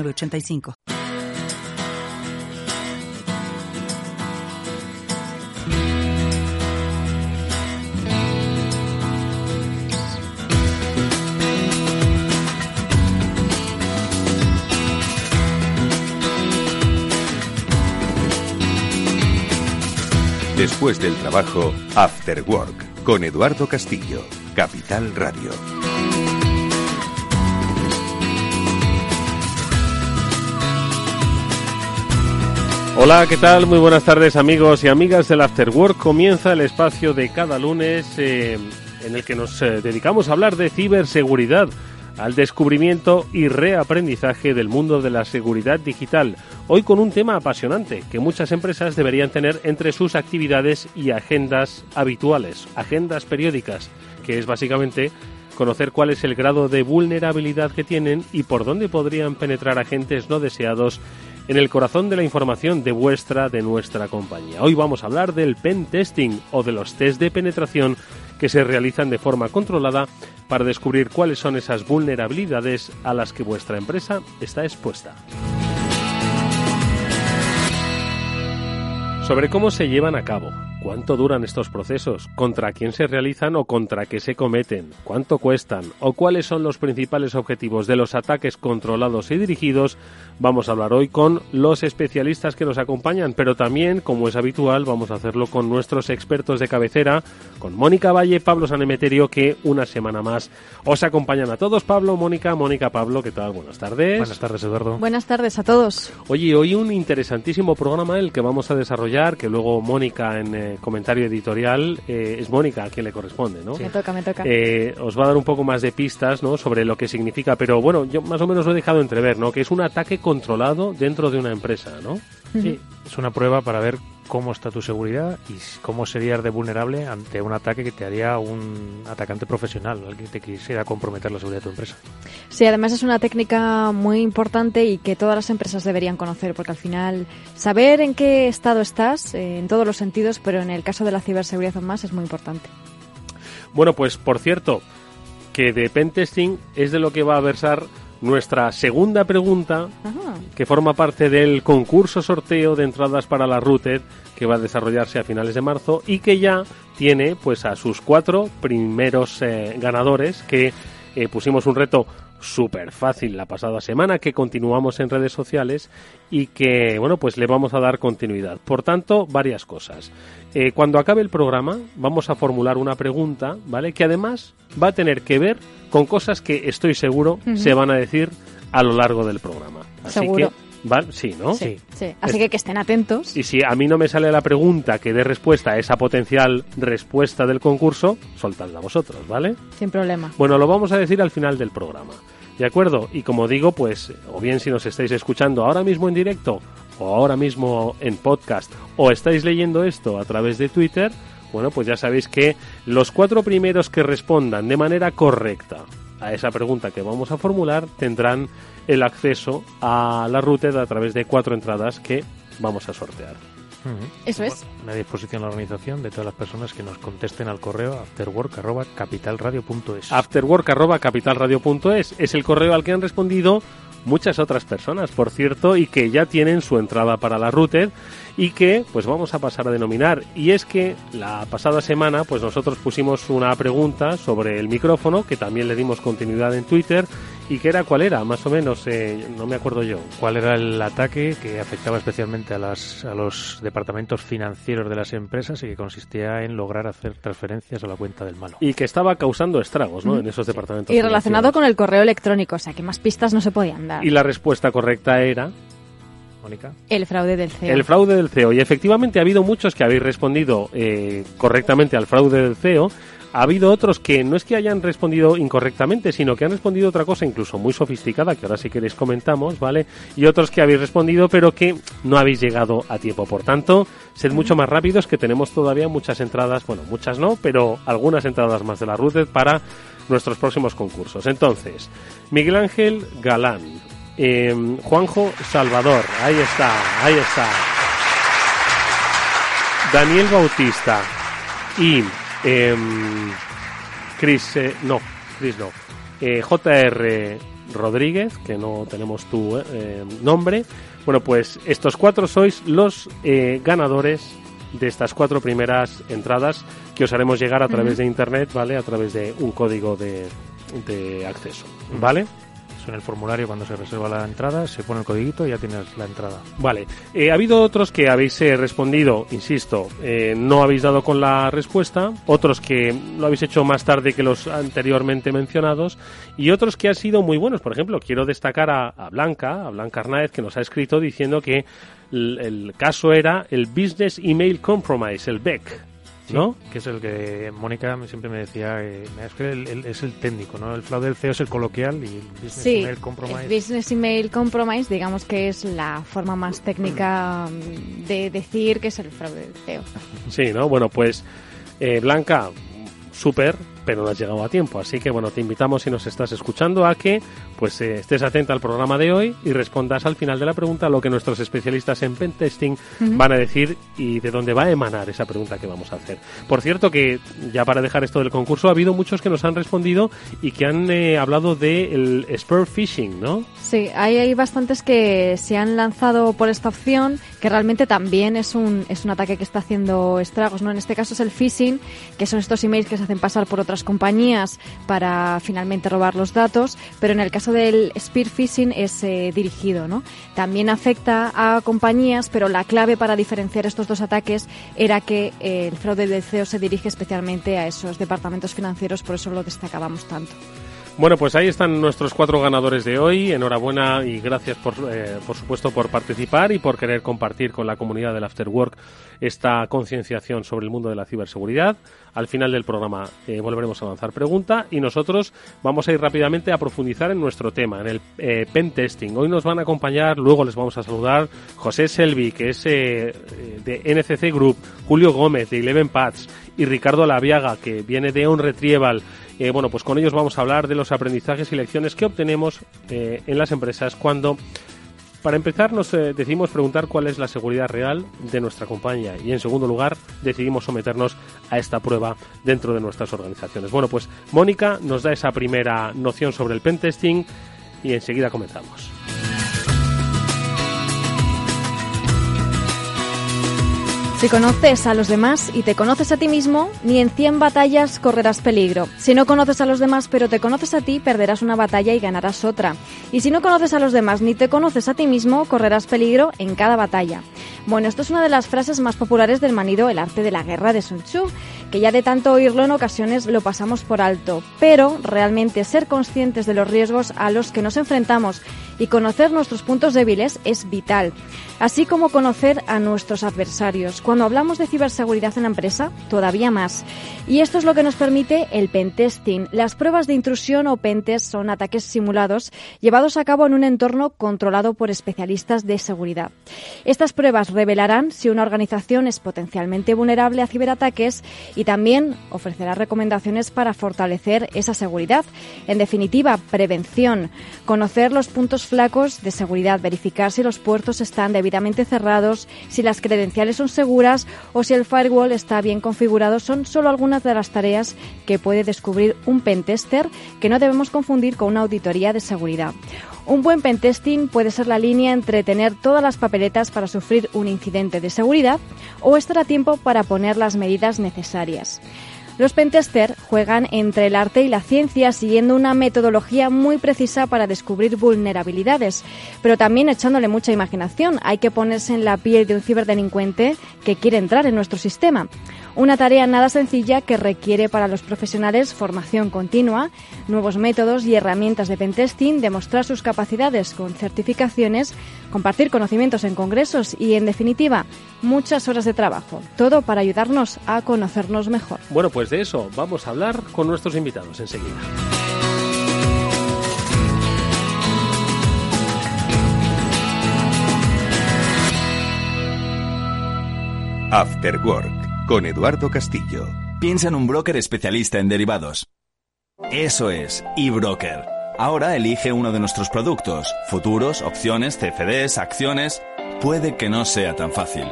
85 Después del trabajo, After Work, con Eduardo Castillo, Capital Radio. Hola, ¿qué tal? Muy buenas tardes amigos y amigas del After Work. Comienza el espacio de cada lunes eh, en el que nos eh, dedicamos a hablar de ciberseguridad, al descubrimiento y reaprendizaje del mundo de la seguridad digital. Hoy con un tema apasionante que muchas empresas deberían tener entre sus actividades y agendas habituales, agendas periódicas, que es básicamente conocer cuál es el grado de vulnerabilidad que tienen y por dónde podrían penetrar agentes no deseados en el corazón de la información de vuestra, de nuestra compañía. Hoy vamos a hablar del pen testing o de los test de penetración que se realizan de forma controlada para descubrir cuáles son esas vulnerabilidades a las que vuestra empresa está expuesta. Sobre cómo se llevan a cabo, cuánto duran estos procesos, contra quién se realizan o contra qué se cometen, cuánto cuestan o cuáles son los principales objetivos de los ataques controlados y dirigidos, vamos a hablar hoy con los especialistas que nos acompañan, pero también, como es habitual, vamos a hacerlo con nuestros expertos de cabecera, con Mónica Valle, Pablo Sanemeterio, que una semana más os acompañan a todos. Pablo, Mónica, Mónica, Pablo, ¿qué tal? Buenas tardes. Buenas tardes, Eduardo. Buenas tardes a todos. Oye, hoy un interesantísimo programa el que vamos a desarrollar, que luego Mónica en eh, comentario editorial, eh, es Mónica a quien le corresponde, ¿no? Me toca, me toca. Eh, os va a dar un poco más de pistas, ¿no? Sobre lo que significa, pero bueno, yo más o menos lo he dejado entrever, ¿no? Que es un ataque controlado dentro de una empresa, ¿no? Sí, es una prueba para ver cómo está tu seguridad y cómo serías de vulnerable ante un ataque que te haría un atacante profesional, alguien que te quisiera comprometer la seguridad de tu empresa. Sí, además es una técnica muy importante y que todas las empresas deberían conocer, porque al final saber en qué estado estás, eh, en todos los sentidos, pero en el caso de la ciberseguridad más, es muy importante. Bueno, pues por cierto, que de pentesting es de lo que va a versar nuestra segunda pregunta, Ajá. que forma parte del concurso sorteo de entradas para la Routed que va a desarrollarse a finales de marzo y que ya tiene pues a sus cuatro primeros eh, ganadores que eh, pusimos un reto súper fácil la pasada semana que continuamos en redes sociales y que bueno pues le vamos a dar continuidad. Por tanto varias cosas. Eh, cuando acabe el programa vamos a formular una pregunta vale que además va a tener que ver con cosas que estoy seguro se van a decir a lo largo del programa así Seguro. que ¿vale? sí no Sí, sí. Así que que estén atentos. y si a mí no me sale la pregunta que dé respuesta a esa potencial respuesta del concurso, soltadla vosotros, ¿vale? Sin problema. Bueno, lo vamos a decir al final del programa. ¿De acuerdo? Y como digo, pues, o bien si nos estáis escuchando ahora mismo en directo, o ahora mismo en podcast, o estáis leyendo esto a través de Twitter, bueno, pues ya sabéis que los cuatro primeros que respondan de manera correcta a esa pregunta que vamos a formular tendrán el acceso a la Routed a través de cuatro entradas que vamos a sortear. Eso es. A disposición la organización de todas las personas que nos contesten al correo afterwork.capitalradio.es. afterwork.capitalradio.es es el correo al que han respondido muchas otras personas, por cierto, y que ya tienen su entrada para la Routed y que pues vamos a pasar a denominar. Y es que la pasada semana pues nosotros pusimos una pregunta sobre el micrófono, que también le dimos continuidad en Twitter, y que era cuál era, más o menos, eh, no me acuerdo yo. ¿Cuál era el ataque que afectaba especialmente a, las, a los departamentos financieros de las empresas y que consistía en lograr hacer transferencias a la cuenta del malo? Y que estaba causando estragos ¿no? en esos departamentos. Y relacionado con el correo electrónico, o sea que más pistas no se podían dar. Y la respuesta correcta era Mónica. El fraude del CEO. El fraude del CEO. Y efectivamente ha habido muchos que habéis respondido eh, correctamente al fraude del CEO. Ha habido otros que no es que hayan respondido incorrectamente, sino que han respondido otra cosa incluso muy sofisticada, que ahora si queréis comentamos, ¿vale? Y otros que habéis respondido, pero que no habéis llegado a tiempo. Por tanto, sed mucho más rápidos, que tenemos todavía muchas entradas, bueno, muchas no, pero algunas entradas más de la Ruted para nuestros próximos concursos. Entonces, Miguel Ángel Galán, eh, Juanjo Salvador, ahí está, ahí está. Daniel Bautista y eh, Chris, eh, no, Chris no, eh, JR Rodríguez, que no tenemos tu eh, nombre. Bueno, pues estos cuatro sois los ganadores de estas cuatro primeras entradas que os haremos llegar a través de internet, ¿vale? A través de un código de, de acceso, ¿vale? En el formulario cuando se reserva la entrada, se pone el codiguito y ya tienes la entrada. Vale. Eh, ha habido otros que habéis eh, respondido, insisto, eh, no habéis dado con la respuesta, otros que lo habéis hecho más tarde que los anteriormente mencionados y otros que han sido muy buenos. Por ejemplo, quiero destacar a, Blanca, a Blanca Arnaez, que nos ha escrito diciendo que el caso era el Business Email Compromise, el BEC. ¿No? Que es el que Mónica siempre me decía, eh, es que el- el- es el técnico, ¿no? El fraude del CEO es el coloquial y el business Sí, email compromise. el Business Email Compromise, digamos que es la forma más técnica mm, de decir que es el fraude del CEO. Sí, ¿no? Bueno, pues eh, Blanca, súper, pero no has llegado a tiempo. Así que bueno, te invitamos si nos estás escuchando a que pues eh, estés atenta al programa de hoy y respondas al final de la pregunta lo que nuestros especialistas en pentesting van a decir y de dónde va a emanar esa pregunta que vamos a hacer. Por cierto que ya para dejar esto del concurso ha habido muchos que nos han respondido y que han eh, hablado del spear phishing, ¿no? Sí, hay, hay bastantes que se han lanzado por esta opción, que realmente también es un, es un ataque que está haciendo estragos, ¿no? En este caso es el phishing, que son estos emails que se hacen pasar por otras compañías para finalmente robar los datos, pero en el caso del spear phishing es eh, dirigido, ¿no? También afecta a compañías, pero la clave para diferenciar estos dos ataques era que eh, el fraude del CEO se dirige especialmente a esos departamentos financieros, por eso lo destacábamos tanto. Bueno, pues ahí están nuestros cuatro ganadores de hoy. Enhorabuena y gracias por, eh, por supuesto por participar y por querer compartir con la comunidad del Afterwork esta concienciación sobre el mundo de la ciberseguridad. Al final del programa eh, volveremos a lanzar pregunta y nosotros vamos a ir rápidamente a profundizar en nuestro tema, en el eh, pen testing. Hoy nos van a acompañar, luego les vamos a saludar José Selvi, que es eh, de NCC Group, Julio Gómez de Eleven Pads y Ricardo Laviaga, que viene de On Retrieval. Eh, bueno, pues con ellos vamos a hablar de los aprendizajes y lecciones que obtenemos eh, en las empresas cuando, para empezar, nos eh, decidimos preguntar cuál es la seguridad real de nuestra compañía y, en segundo lugar, decidimos someternos a esta prueba dentro de nuestras organizaciones. Bueno, pues Mónica nos da esa primera noción sobre el pentesting y enseguida comenzamos. Si conoces a los demás y te conoces a ti mismo, ni en 100 batallas correrás peligro. Si no conoces a los demás pero te conoces a ti, perderás una batalla y ganarás otra. Y si no conoces a los demás ni te conoces a ti mismo, correrás peligro en cada batalla. Bueno, esto es una de las frases más populares del manido El arte de la guerra de Sun Tzu, que ya de tanto oírlo en ocasiones lo pasamos por alto. Pero realmente ser conscientes de los riesgos a los que nos enfrentamos y conocer nuestros puntos débiles es vital, así como conocer a nuestros adversarios. Cuando hablamos de ciberseguridad en la empresa, todavía más. Y esto es lo que nos permite el pentesting. Las pruebas de intrusión o pentest son ataques simulados llevados a cabo en un entorno controlado por especialistas de seguridad. Estas pruebas revelarán si una organización es potencialmente vulnerable a ciberataques y también ofrecerá recomendaciones para fortalecer esa seguridad. En definitiva, prevención, conocer los puntos flacos de seguridad, verificar si los puertos están debidamente cerrados, si las credenciales son seguras o si el firewall está bien configurado son solo algunas de las tareas que puede descubrir un pentester que no debemos confundir con una auditoría de seguridad. Un buen pentesting puede ser la línea entre tener todas las papeletas para sufrir un incidente de seguridad o estar a tiempo para poner las medidas necesarias. Los pentester juegan entre el arte y la ciencia siguiendo una metodología muy precisa para descubrir vulnerabilidades, pero también echándole mucha imaginación. Hay que ponerse en la piel de un ciberdelincuente que quiere entrar en nuestro sistema. Una tarea nada sencilla que requiere para los profesionales formación continua, nuevos métodos y herramientas de pentesting, demostrar sus capacidades con certificaciones, compartir conocimientos en congresos y, en definitiva, muchas horas de trabajo. Todo para ayudarnos a conocernos mejor. Bueno, pues pues de eso vamos a hablar con nuestros invitados enseguida. After Work con Eduardo Castillo. Piensa en un broker especialista en derivados. Eso es, eBroker. Ahora elige uno de nuestros productos, futuros, opciones, CFDs, acciones. Puede que no sea tan fácil.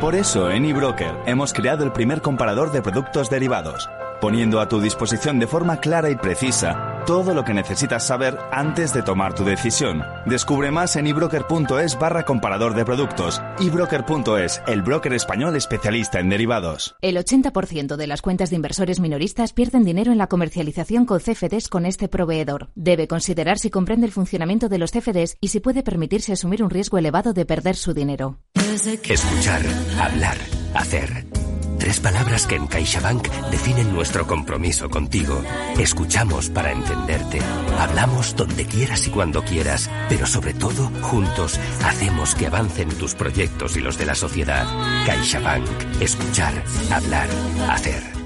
Por eso en eBroker hemos creado el primer comparador de productos derivados, poniendo a tu disposición de forma clara y precisa todo lo que necesitas saber antes de tomar tu decisión. Descubre más en ebroker.es barra comparador de productos. ebroker.es, el broker español especialista en derivados. El 80% de las cuentas de inversores minoristas pierden dinero en la comercialización con CFDs con este proveedor. Debe considerar si comprende el funcionamiento de los CFDs y si puede permitirse asumir un riesgo elevado de perder su dinero. Escuchar, hablar, hacer. Tres palabras que en CaixaBank definen nuestro compromiso contigo. Escuchamos para entenderte. Hablamos donde quieras y cuando quieras. Pero sobre todo, juntos, hacemos que avancen tus proyectos y los de la sociedad. CaixaBank. Escuchar, hablar, hacer.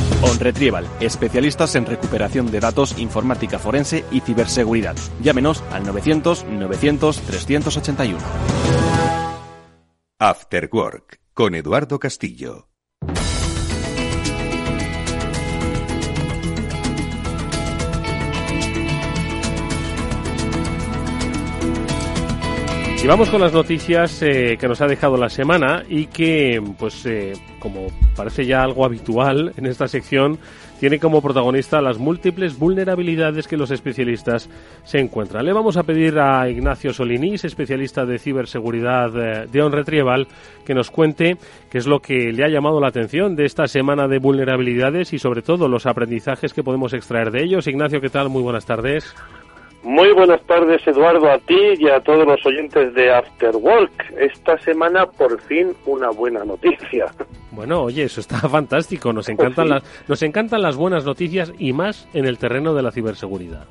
OnRetrieval, especialistas en recuperación de datos, informática forense y ciberseguridad. Llámenos al 900-900-381. After Work con Eduardo Castillo. Y vamos con las noticias eh, que nos ha dejado la semana y que, pues, eh, como parece ya algo habitual en esta sección, tiene como protagonista las múltiples vulnerabilidades que los especialistas se encuentran. Le vamos a pedir a Ignacio Solinís, especialista de ciberseguridad eh, de OnRetrieval, que nos cuente qué es lo que le ha llamado la atención de esta semana de vulnerabilidades y sobre todo los aprendizajes que podemos extraer de ellos. Ignacio, ¿qué tal? Muy buenas tardes. Muy buenas tardes, Eduardo, a ti y a todos los oyentes de After Work. Esta semana, por fin, una buena noticia. Bueno, oye, eso está fantástico. Nos encantan, las, nos encantan las buenas noticias y más en el terreno de la ciberseguridad.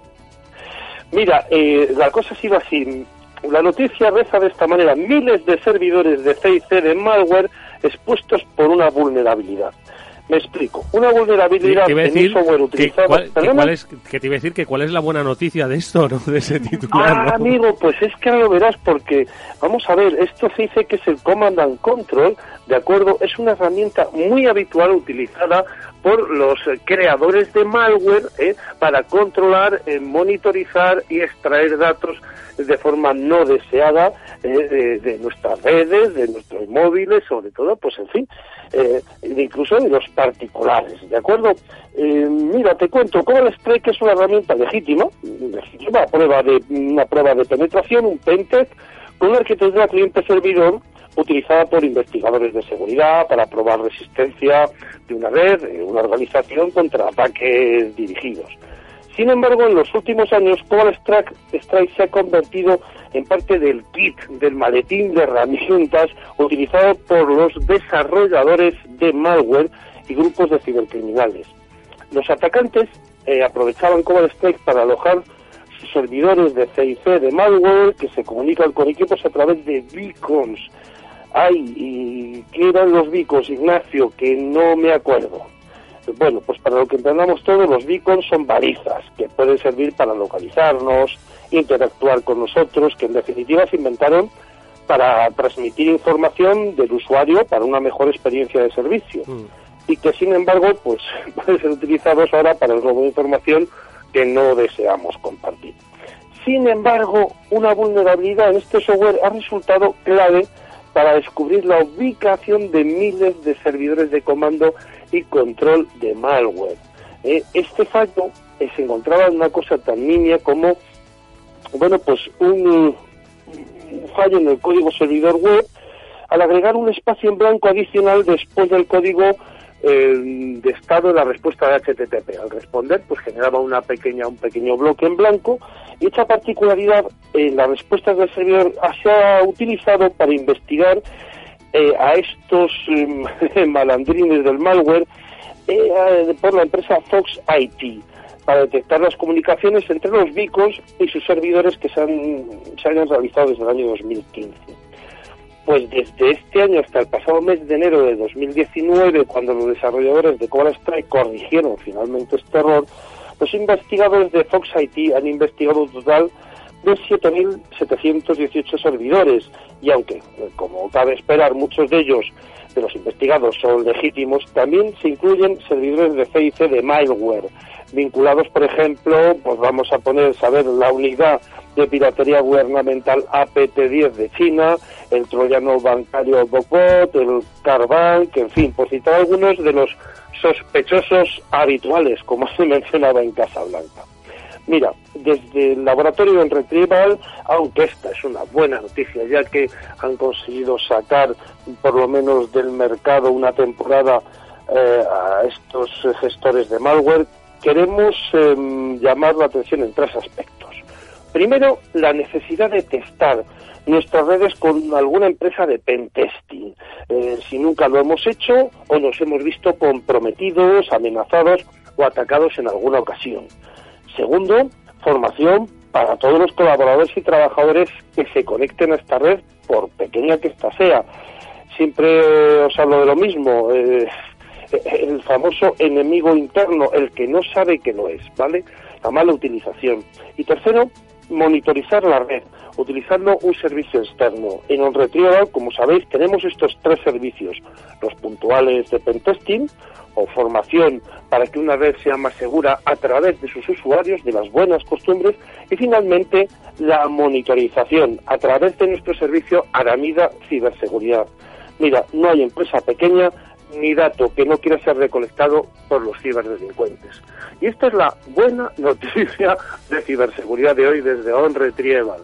Mira, eh, la cosa ha sido así. La noticia reza de esta manera. Miles de servidores de CIC de malware expuestos por una vulnerabilidad. Me explico. Una vulnerabilidad en un software utilizado... Que, cuál, es, que te iba a decir que cuál es la buena noticia de esto, ¿no? De ese titular, Ah, amigo, pues es que ahora lo verás porque, vamos a ver, esto se dice que es el Command and Control, ¿de acuerdo? Es una herramienta muy habitual utilizada por los creadores de malware ¿eh? para controlar, eh, monitorizar y extraer datos de forma no deseada eh, de, de, nuestras redes, de nuestros móviles, sobre todo, pues en fin, eh, incluso de los particulares, ¿de acuerdo? Eh, mira, te cuento, Cobalt Strike es una herramienta legítima, legítima prueba de, una prueba de penetración, un pentest, con una arquitectura cliente-servidor utilizada por investigadores de seguridad para probar resistencia de una red, de una organización contra ataques dirigidos. Sin embargo, en los últimos años, Cobalt Strike, se ha convertido en parte del kit, del maletín de herramientas utilizado por los desarrolladores de malware y grupos de cibercriminales. Los atacantes eh, aprovechaban Cobalt Strike para alojar sus servidores de CIC de malware que se comunican con equipos a través de beacons. Ay, ¿y qué eran los beacons, Ignacio? Que no me acuerdo. Bueno, pues para lo que entendamos todos, los beacons son balizas que pueden servir para localizarnos, interactuar con nosotros, que en definitiva se inventaron para transmitir información del usuario para una mejor experiencia de servicio. Mm. Y que sin embargo, pues pueden ser utilizados ahora para el robo de información que no deseamos compartir. Sin embargo, una vulnerabilidad en este software ha resultado clave para descubrir la ubicación de miles de servidores de comando y control de malware. Eh, este fallo eh, se encontraba en una cosa tan nimia como, bueno, pues un, un, fallo en el código servidor web al agregar un espacio en blanco adicional después del código de estado de la respuesta de HTTP. Al responder, pues generaba una pequeña, un pequeño bloque en blanco y esta particularidad en las respuestas del servidor se ha utilizado para investigar eh, a estos eh, malandrines del malware eh, por la empresa Fox IT para detectar las comunicaciones entre los bicos y sus servidores que se, han, se hayan realizado desde el año 2015. Pues desde este año hasta el pasado mes de enero de 2019, cuando los desarrolladores de Cobra Strike corrigieron finalmente este error, los investigadores de Fox IT han investigado un total de 7.718 servidores y aunque, eh, como cabe esperar, muchos de ellos de los investigados son legítimos, también se incluyen servidores de CIC de malware, vinculados, por ejemplo, pues vamos a poner, saber, la unidad de piratería gubernamental APT-10 de China, el troyano bancario Bokbot, el Carbank, en fin, por citar algunos de los sospechosos habituales, como se mencionaba en Casablanca. Mira, desde el laboratorio en Retrieval, aunque esta es una buena noticia, ya que han conseguido sacar por lo menos del mercado una temporada eh, a estos gestores de malware, queremos em, llamar la atención en tres aspectos. Primero, la necesidad de testar nuestras redes con alguna empresa de pentesting. Eh, si nunca lo hemos hecho o nos hemos visto comprometidos, amenazados o atacados en alguna ocasión. Segundo, formación para todos los colaboradores y trabajadores que se conecten a esta red, por pequeña que ésta sea. Siempre os hablo de lo mismo, eh, el famoso enemigo interno, el que no sabe que lo es, ¿vale? La mala utilización. Y tercero, monitorizar la red utilizando un servicio externo. En OnRetrieval, como sabéis, tenemos estos tres servicios, los puntuales de pentesting o formación para que una red sea más segura a través de sus usuarios, de las buenas costumbres, y finalmente la monitorización a través de nuestro servicio Aramida Ciberseguridad. Mira, no hay empresa pequeña ni dato que no quiera ser recolectado por los ciberdelincuentes. Y esta es la buena noticia de ciberseguridad de hoy desde OnRetrieval.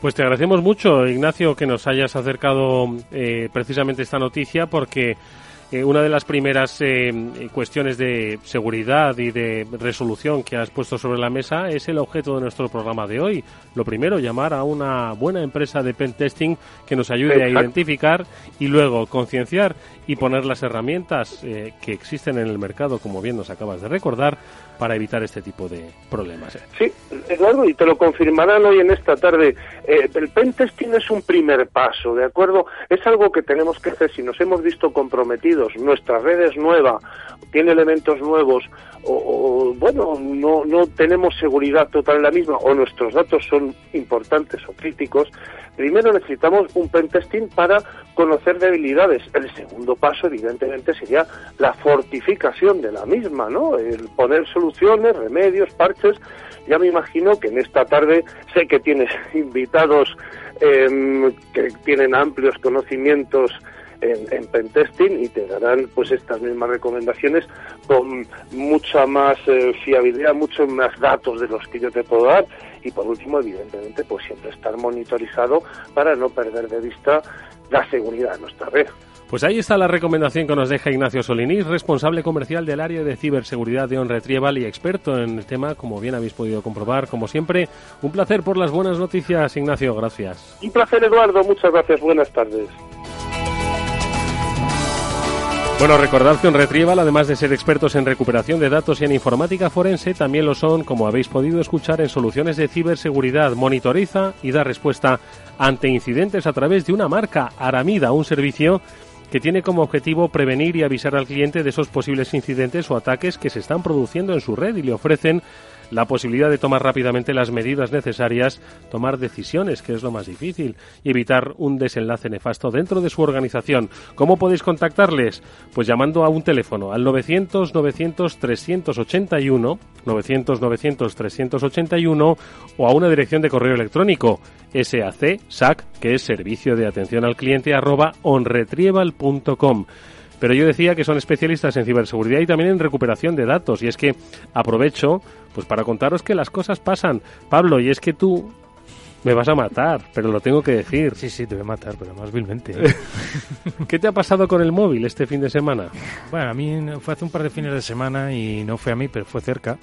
Pues te agradecemos mucho, Ignacio, que nos hayas acercado eh, precisamente esta noticia porque eh, una de las primeras eh, cuestiones de seguridad y de resolución que has puesto sobre la mesa es el objeto de nuestro programa de hoy. Lo primero, llamar a una buena empresa de pen testing que nos ayude a identificar y luego concienciar y poner las herramientas que existen en el mercado, como bien nos acabas de recordar, para evitar este tipo de problemas. Sí, Eduardo, y te lo confirmarán hoy en esta tarde. Eh, el pentesting es un primer paso, ¿de acuerdo? Es algo que tenemos que hacer si nos hemos visto comprometidos, nuestra red es nueva, tiene elementos nuevos, o, bueno, no, no tenemos seguridad total en la misma, o nuestros datos son importantes o críticos, primero necesitamos un pentesting para conocer debilidades. El segundo paso, evidentemente, sería la fortificación de la misma, ¿no? El poner soluciones, remedios, parches. Ya me imagino que en esta tarde sé que tienes invitados em, que tienen amplios conocimientos en, en, pentesting y te darán pues estas mismas recomendaciones con mucha más eh, fiabilidad, muchos más datos de los que yo te puedo dar y por último evidentemente pues siempre estar monitorizado para no perder de vista la seguridad de nuestra red. Pues ahí está la recomendación que nos deja Ignacio Solinís, responsable comercial del área de ciberseguridad de OnRetrieval y experto en el tema, como bien habéis podido comprobar. Como siempre, un placer por las buenas noticias, Ignacio. Gracias. Un placer, Eduardo. Muchas gracias. Buenas tardes. Bueno, recordad que OnRetrieval, además de ser expertos en recuperación de datos y en informática forense, también lo son, como habéis podido escuchar, en soluciones de ciberseguridad. Monitoriza y da respuesta ante incidentes a través de una marca, Aramida, un servicio que tiene como objetivo prevenir y avisar al cliente de esos posibles incidentes o ataques que se están produciendo en su red y le ofrecen la posibilidad de tomar rápidamente las medidas necesarias, tomar decisiones, que es lo más difícil, y evitar un desenlace nefasto dentro de su organización. ¿Cómo podéis contactarles? Pues llamando a un teléfono al 900 900 381 900 900 381 o a una dirección de correo electrónico SAC SAC, que es servicio de atención al cliente arroba onretrieval.com. Pero yo decía que son especialistas en ciberseguridad y también en recuperación de datos. Y es que aprovecho pues para contaros que las cosas pasan. Pablo, y es que tú Me vas a matar, pero lo tengo que decir. Sí, sí, te voy a matar, pero más vilmente. ¿Qué te ha pasado con el móvil este fin de semana? Bueno, a mí fue hace un par de fines de semana y no fue a mí, pero fue cerca.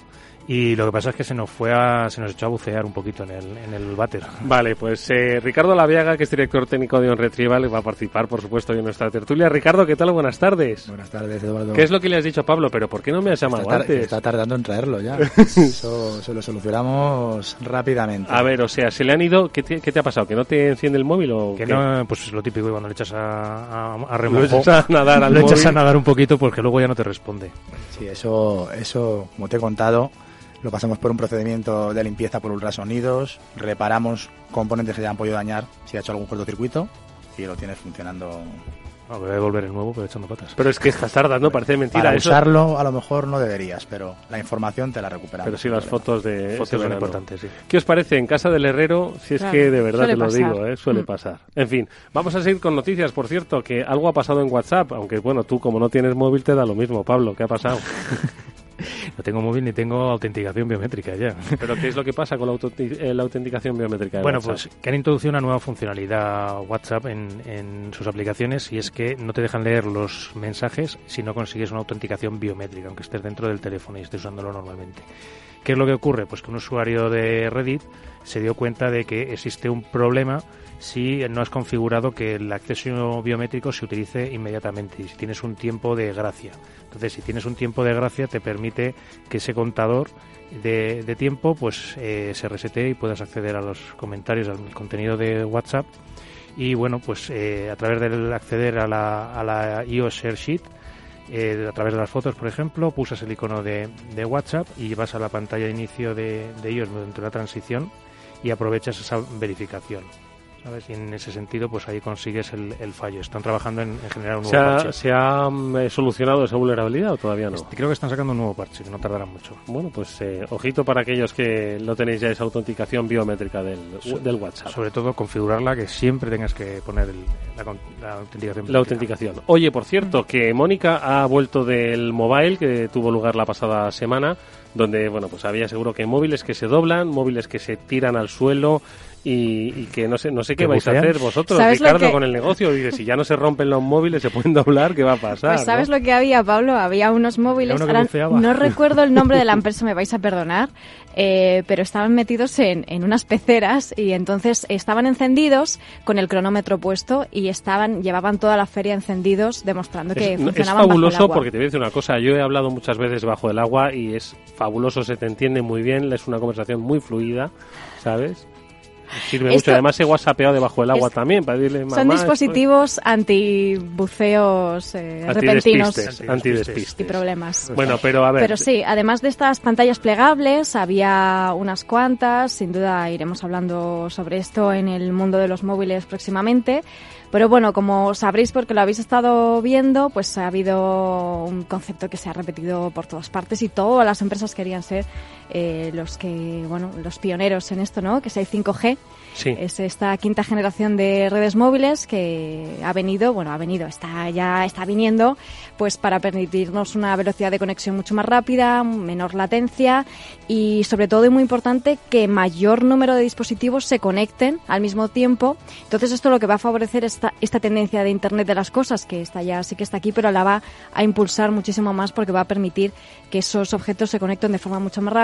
Y lo que pasa es que se nos fue a, se nos echó a bucear un poquito en el, en el váter. Vale, pues eh, Ricardo Laviaga, que es director técnico de On Retrieval, va a participar, por supuesto, en nuestra tertulia. Ricardo, ¿qué tal? Buenas tardes. Buenas tardes, Eduardo. ¿Qué es lo que le has dicho a Pablo? Pero ¿por qué no me has llamado está, antes? Está tardando en traerlo ya. Eso se lo solucionamos rápidamente. A ver, o sea, se le han ido. ¿Qué te, qué te ha pasado? ¿Que no te enciende el móvil o Que qué? no, pues es lo típico cuando le echas a, a, a Lo remojo, echas a nadar al lo echas móvil. a nadar un poquito porque luego ya no te responde. Sí, eso, eso, como te he contado, lo pasamos por un procedimiento de limpieza por ultrasonidos, reparamos componentes que ya han podido dañar si ha hecho algún cortocircuito y lo tienes funcionando. Voy a devolver el nuevo, pero echando patas. Pero es que estás tardando, parece mentira. Para eso. usarlo a lo mejor no deberías, pero la información te la recuperamos. Pero sí las fotos de Fotos son importantes, sí. ¿Qué os parece en casa del herrero? Si es Claro, que de verdad te lo pasar. digo, ¿eh? suele Mm. pasar. En fin, vamos a seguir con noticias. Por cierto, que algo ha pasado en WhatsApp, aunque bueno, tú como no tienes móvil te da lo mismo, Pablo. ¿Qué ha pasado? No tengo móvil ni tengo autenticación biométrica ya. ¿Pero qué es lo que pasa con la, eh, la autenticación biométrica de Bueno, WhatsApp? pues que han introducido una nueva funcionalidad WhatsApp en, en sus aplicaciones y es que no te dejan leer los mensajes si no consigues una autenticación biométrica, aunque estés dentro del teléfono y estés usándolo normalmente. ¿Qué es lo que ocurre? Pues que un usuario de Reddit se dio cuenta de que existe un problema si no has configurado que el acceso biométrico se utilice inmediatamente y si tienes un tiempo de gracia. Entonces, si tienes un tiempo de gracia, te permite que ese contador de, tiempo pues eh, se resete y puedas acceder a los comentarios, al contenido de WhatsApp. Y bueno, pues eh, a través del acceder a la, a la iOS Share Sheet, eh, a través de las fotos, por ejemplo, pulsas el icono de, WhatsApp y vas a la pantalla de inicio de, de iOS de la transición y aprovechas esa verificación. ¿Sabes? Y en ese sentido, pues ahí consigues el, el fallo. Están trabajando en, en generar un nuevo ¿Se ha, parche. se ha, mm, eh, solucionado esa vulnerabilidad o todavía no? Creo que están sacando un nuevo parche, que no tardará mucho. Bueno, pues eh, ojito para aquellos que no tenéis ya esa autenticación biométrica del, del WhatsApp. Sobre todo configurarla, que siempre tengas que poner el- la, la autenticación. La autenticación. Oye, por cierto, que Mónica ha vuelto del mobile que tuvo lugar la pasada semana, donde, bueno, pues había seguro que móviles que se doblan, móviles que se tiran al suelo y, y que no sé, no sé qué ¿Que vais a hacer vosotros, ¿Sabes lo Ricardo, que- con el negocio. Dice, si ya no se rompen los móviles, se pueden doblar, ¿qué va a pasar? Pues sabes no? lo que había, Pablo, había unos móviles, uno ahora no recuerdo el nombre de la empresa, me vais a perdonar, eh, pero estaban metidos en, en unas peceras y entonces estaban encendidos con el cronómetro puesto y estaban llevaban toda la feria encendidos demostrando que Es, es funcionaban bajo el fabuloso agua. porque te voy a decir una cosa. Yo he hablado muchas veces bajo el agua y es fabuloso, se te entiende muy bien, es una conversación muy fluida, ¿sabes? Sirve mucho. Esto- Además, he whatsappeado debajo del agua es- también para decirle Son "Mamá, estoy-". dispositivos antibuceos eh, repentinos antidespistes. y problemas. Bueno, pero a ver. Pero sí, además de estas pantallas plegables, había unas cuantas, sin duda iremos hablando sobre esto en el mundo de los móviles próximamente. Pero bueno, como sabréis porque lo habéis estado viendo, pues ha habido un concepto que se ha repetido por todas partes y todas las empresas querían ser eh, los que, bueno, los pioneros en esto, ¿no? Que es el 5G. Sí. Es esta quinta generación de redes móviles que ha venido, bueno, ha venido, está ya está viniendo, pues para permitirnos una velocidad de conexión mucho más rápida, menor latencia y sobre todo y muy importante que mayor número de dispositivos se conecten al mismo tiempo. Entonces esto lo que va a favorecer esta esta tendencia de Internet de las cosas que está ya sí que está aquí, pero la va a impulsar muchísimo más porque va a permitir que esos objetos se conecten de forma mucho más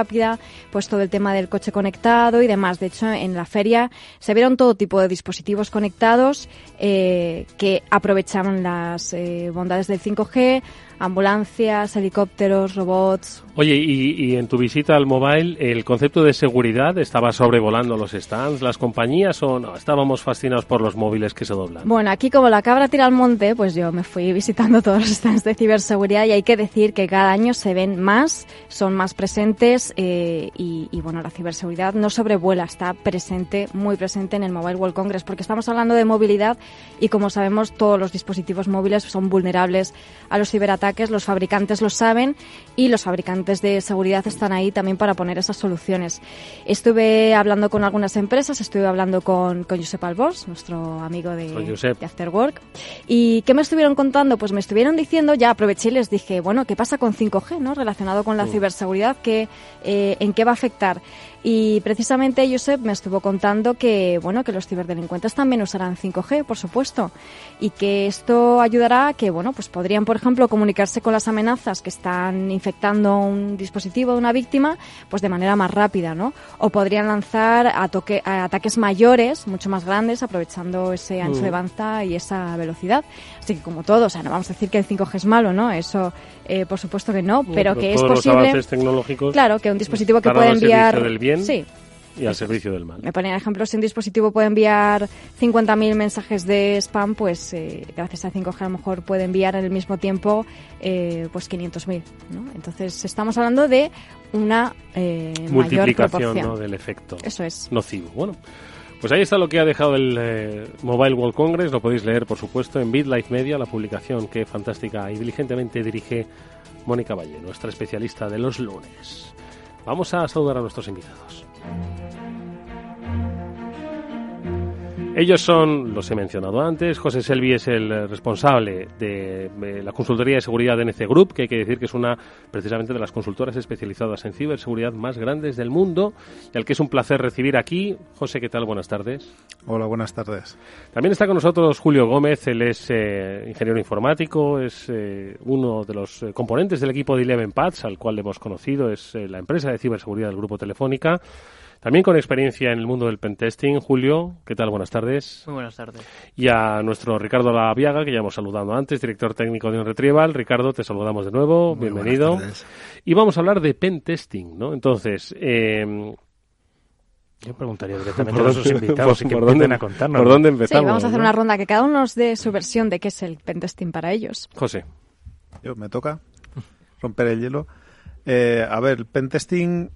pues todo el tema del coche conectado y demás. De hecho, en la feria se vieron todo tipo de dispositivos conectados eh, que aprovechaban las eh, bondades del 5G, ambulancias, helicópteros, robots. Oye, y, y en tu visita al mobile, ¿el concepto de seguridad estaba sobrevolando los stands, las compañías o no? Estábamos fascinados por los móviles que se doblan. Bueno, aquí como la cabra tira al monte, pues yo me fui visitando todos los stands de ciberseguridad y hay que decir que cada año se ven más, son más presentes eh, y, y, bueno, la ciberseguridad no sobrevuela, está presente, muy presente en el Mobile World Congress porque estamos hablando de movilidad y como sabemos todos los dispositivos móviles son vulnerables a los ciberataques, los fabricantes lo saben y los fabricantes de seguridad están ahí también para poner esas soluciones. Estuve hablando con algunas empresas, estuve hablando con, con Josep Albors, nuestro amigo de, de After Work. ¿Y qué me estuvieron contando? Pues me estuvieron diciendo, ya aproveché y les dije, bueno, ¿qué pasa con 5G, no? Relacionado con la ciberseguridad, ¿qué, eh, ¿en qué va a afectar? Y precisamente Josep me estuvo contando que, bueno, que los ciberdelincuentes también usarán 5G, por supuesto, y que esto ayudará a que, bueno, pues podrían, por ejemplo, comunicarse con las amenazas que están infectando un dispositivo de una víctima, pues de manera más rápida, ¿no? O podrían lanzar ataques mayores, mucho más grandes, aprovechando ese ancho de mm. banda y esa velocidad. Así que como todo, o sea, no vamos a decir que el 5G es malo, ¿no? Eso, eh, por supuesto que no, pero, que es posible. tecnológicos. Claro, que un dispositivo que puede enviar. Del bien. Sí, y al servicio del mal. Me ponía ejemplo, si un dispositivo puede enviar 50.000 mensajes de spam, pues eh, gracias a 5G a lo mejor puede enviar en el mismo tiempo eh, pues 500.000. ¿no? Entonces estamos hablando de una eh, multiplicación ¿no? del efecto Eso es. nocivo. Bueno, pues ahí está lo que ha dejado el eh, Mobile World Congress. Lo podéis leer, por supuesto, en BitLife Media, la publicación que fantástica y diligentemente dirige Mónica Valle, nuestra especialista de los lunes. Vamos a saludar a nuestros invitados. Ellos son, los he mencionado antes, José Selvi es el responsable de, la consultoría de seguridad de NC Group, que hay que decir que es una precisamente de las consultoras especializadas en ciberseguridad más grandes del mundo, y al que es un placer recibir aquí. José, ¿qué tal? Buenas tardes. Hola, buenas tardes. También está con nosotros Julio Gómez, él es eh, ingeniero informático, es eh, uno de los eh, componentes del equipo de Eleven Paths, al cual hemos conocido, es la empresa de ciberseguridad del Grupo Telefónica. También con experiencia en el mundo del pentesting, Julio, ¿qué tal? Buenas tardes. Muy buenas tardes. Y a nuestro Ricardo Laviaga, que ya hemos saludado antes, director técnico de Retrieval. Ricardo, te saludamos de nuevo, bienvenido. Y vamos a hablar de pentesting, ¿no? Entonces, eh, yo preguntaría directamente a nuestros invitados que dónde, a contarnos. ¿Por dónde empezamos? Sí, vamos a hacer una ronda que cada uno nos dé su versión de qué es el pentesting para ellos. José. Yo, me toca romper el hielo. Eh, a ver, pentesting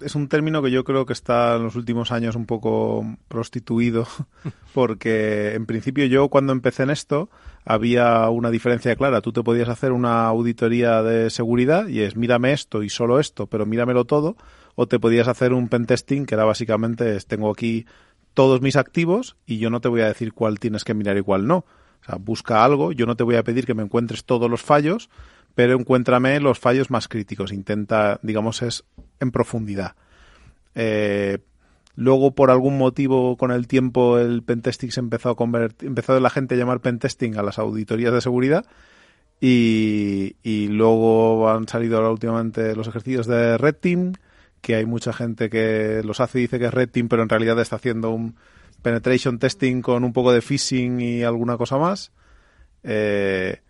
es un término que yo creo que está en los últimos años un poco prostituido, porque en principio yo cuando empecé en esto había una diferencia clara. Tú te podías hacer una auditoría de seguridad y es mírame esto y solo esto, pero míramelo todo, o te podías hacer un pentesting que era básicamente tengo aquí todos mis activos y yo no te voy a decir cuál tienes que mirar y cuál no. O sea, busca algo, yo no te voy a pedir que me encuentres todos los fallos, pero encuéntrame los fallos más críticos. Intenta, digamos, es en profundidad. Eh, luego, por algún motivo, con el tiempo, el pentesting se empezó a convertir, empezó la gente a llamar pentesting a las auditorías de seguridad. Y, y luego han salido ahora últimamente los ejercicios de Red Team, que hay mucha gente que los hace y dice que es Red Team, pero en realidad está haciendo un penetration testing con un poco de phishing y alguna cosa más. Eh,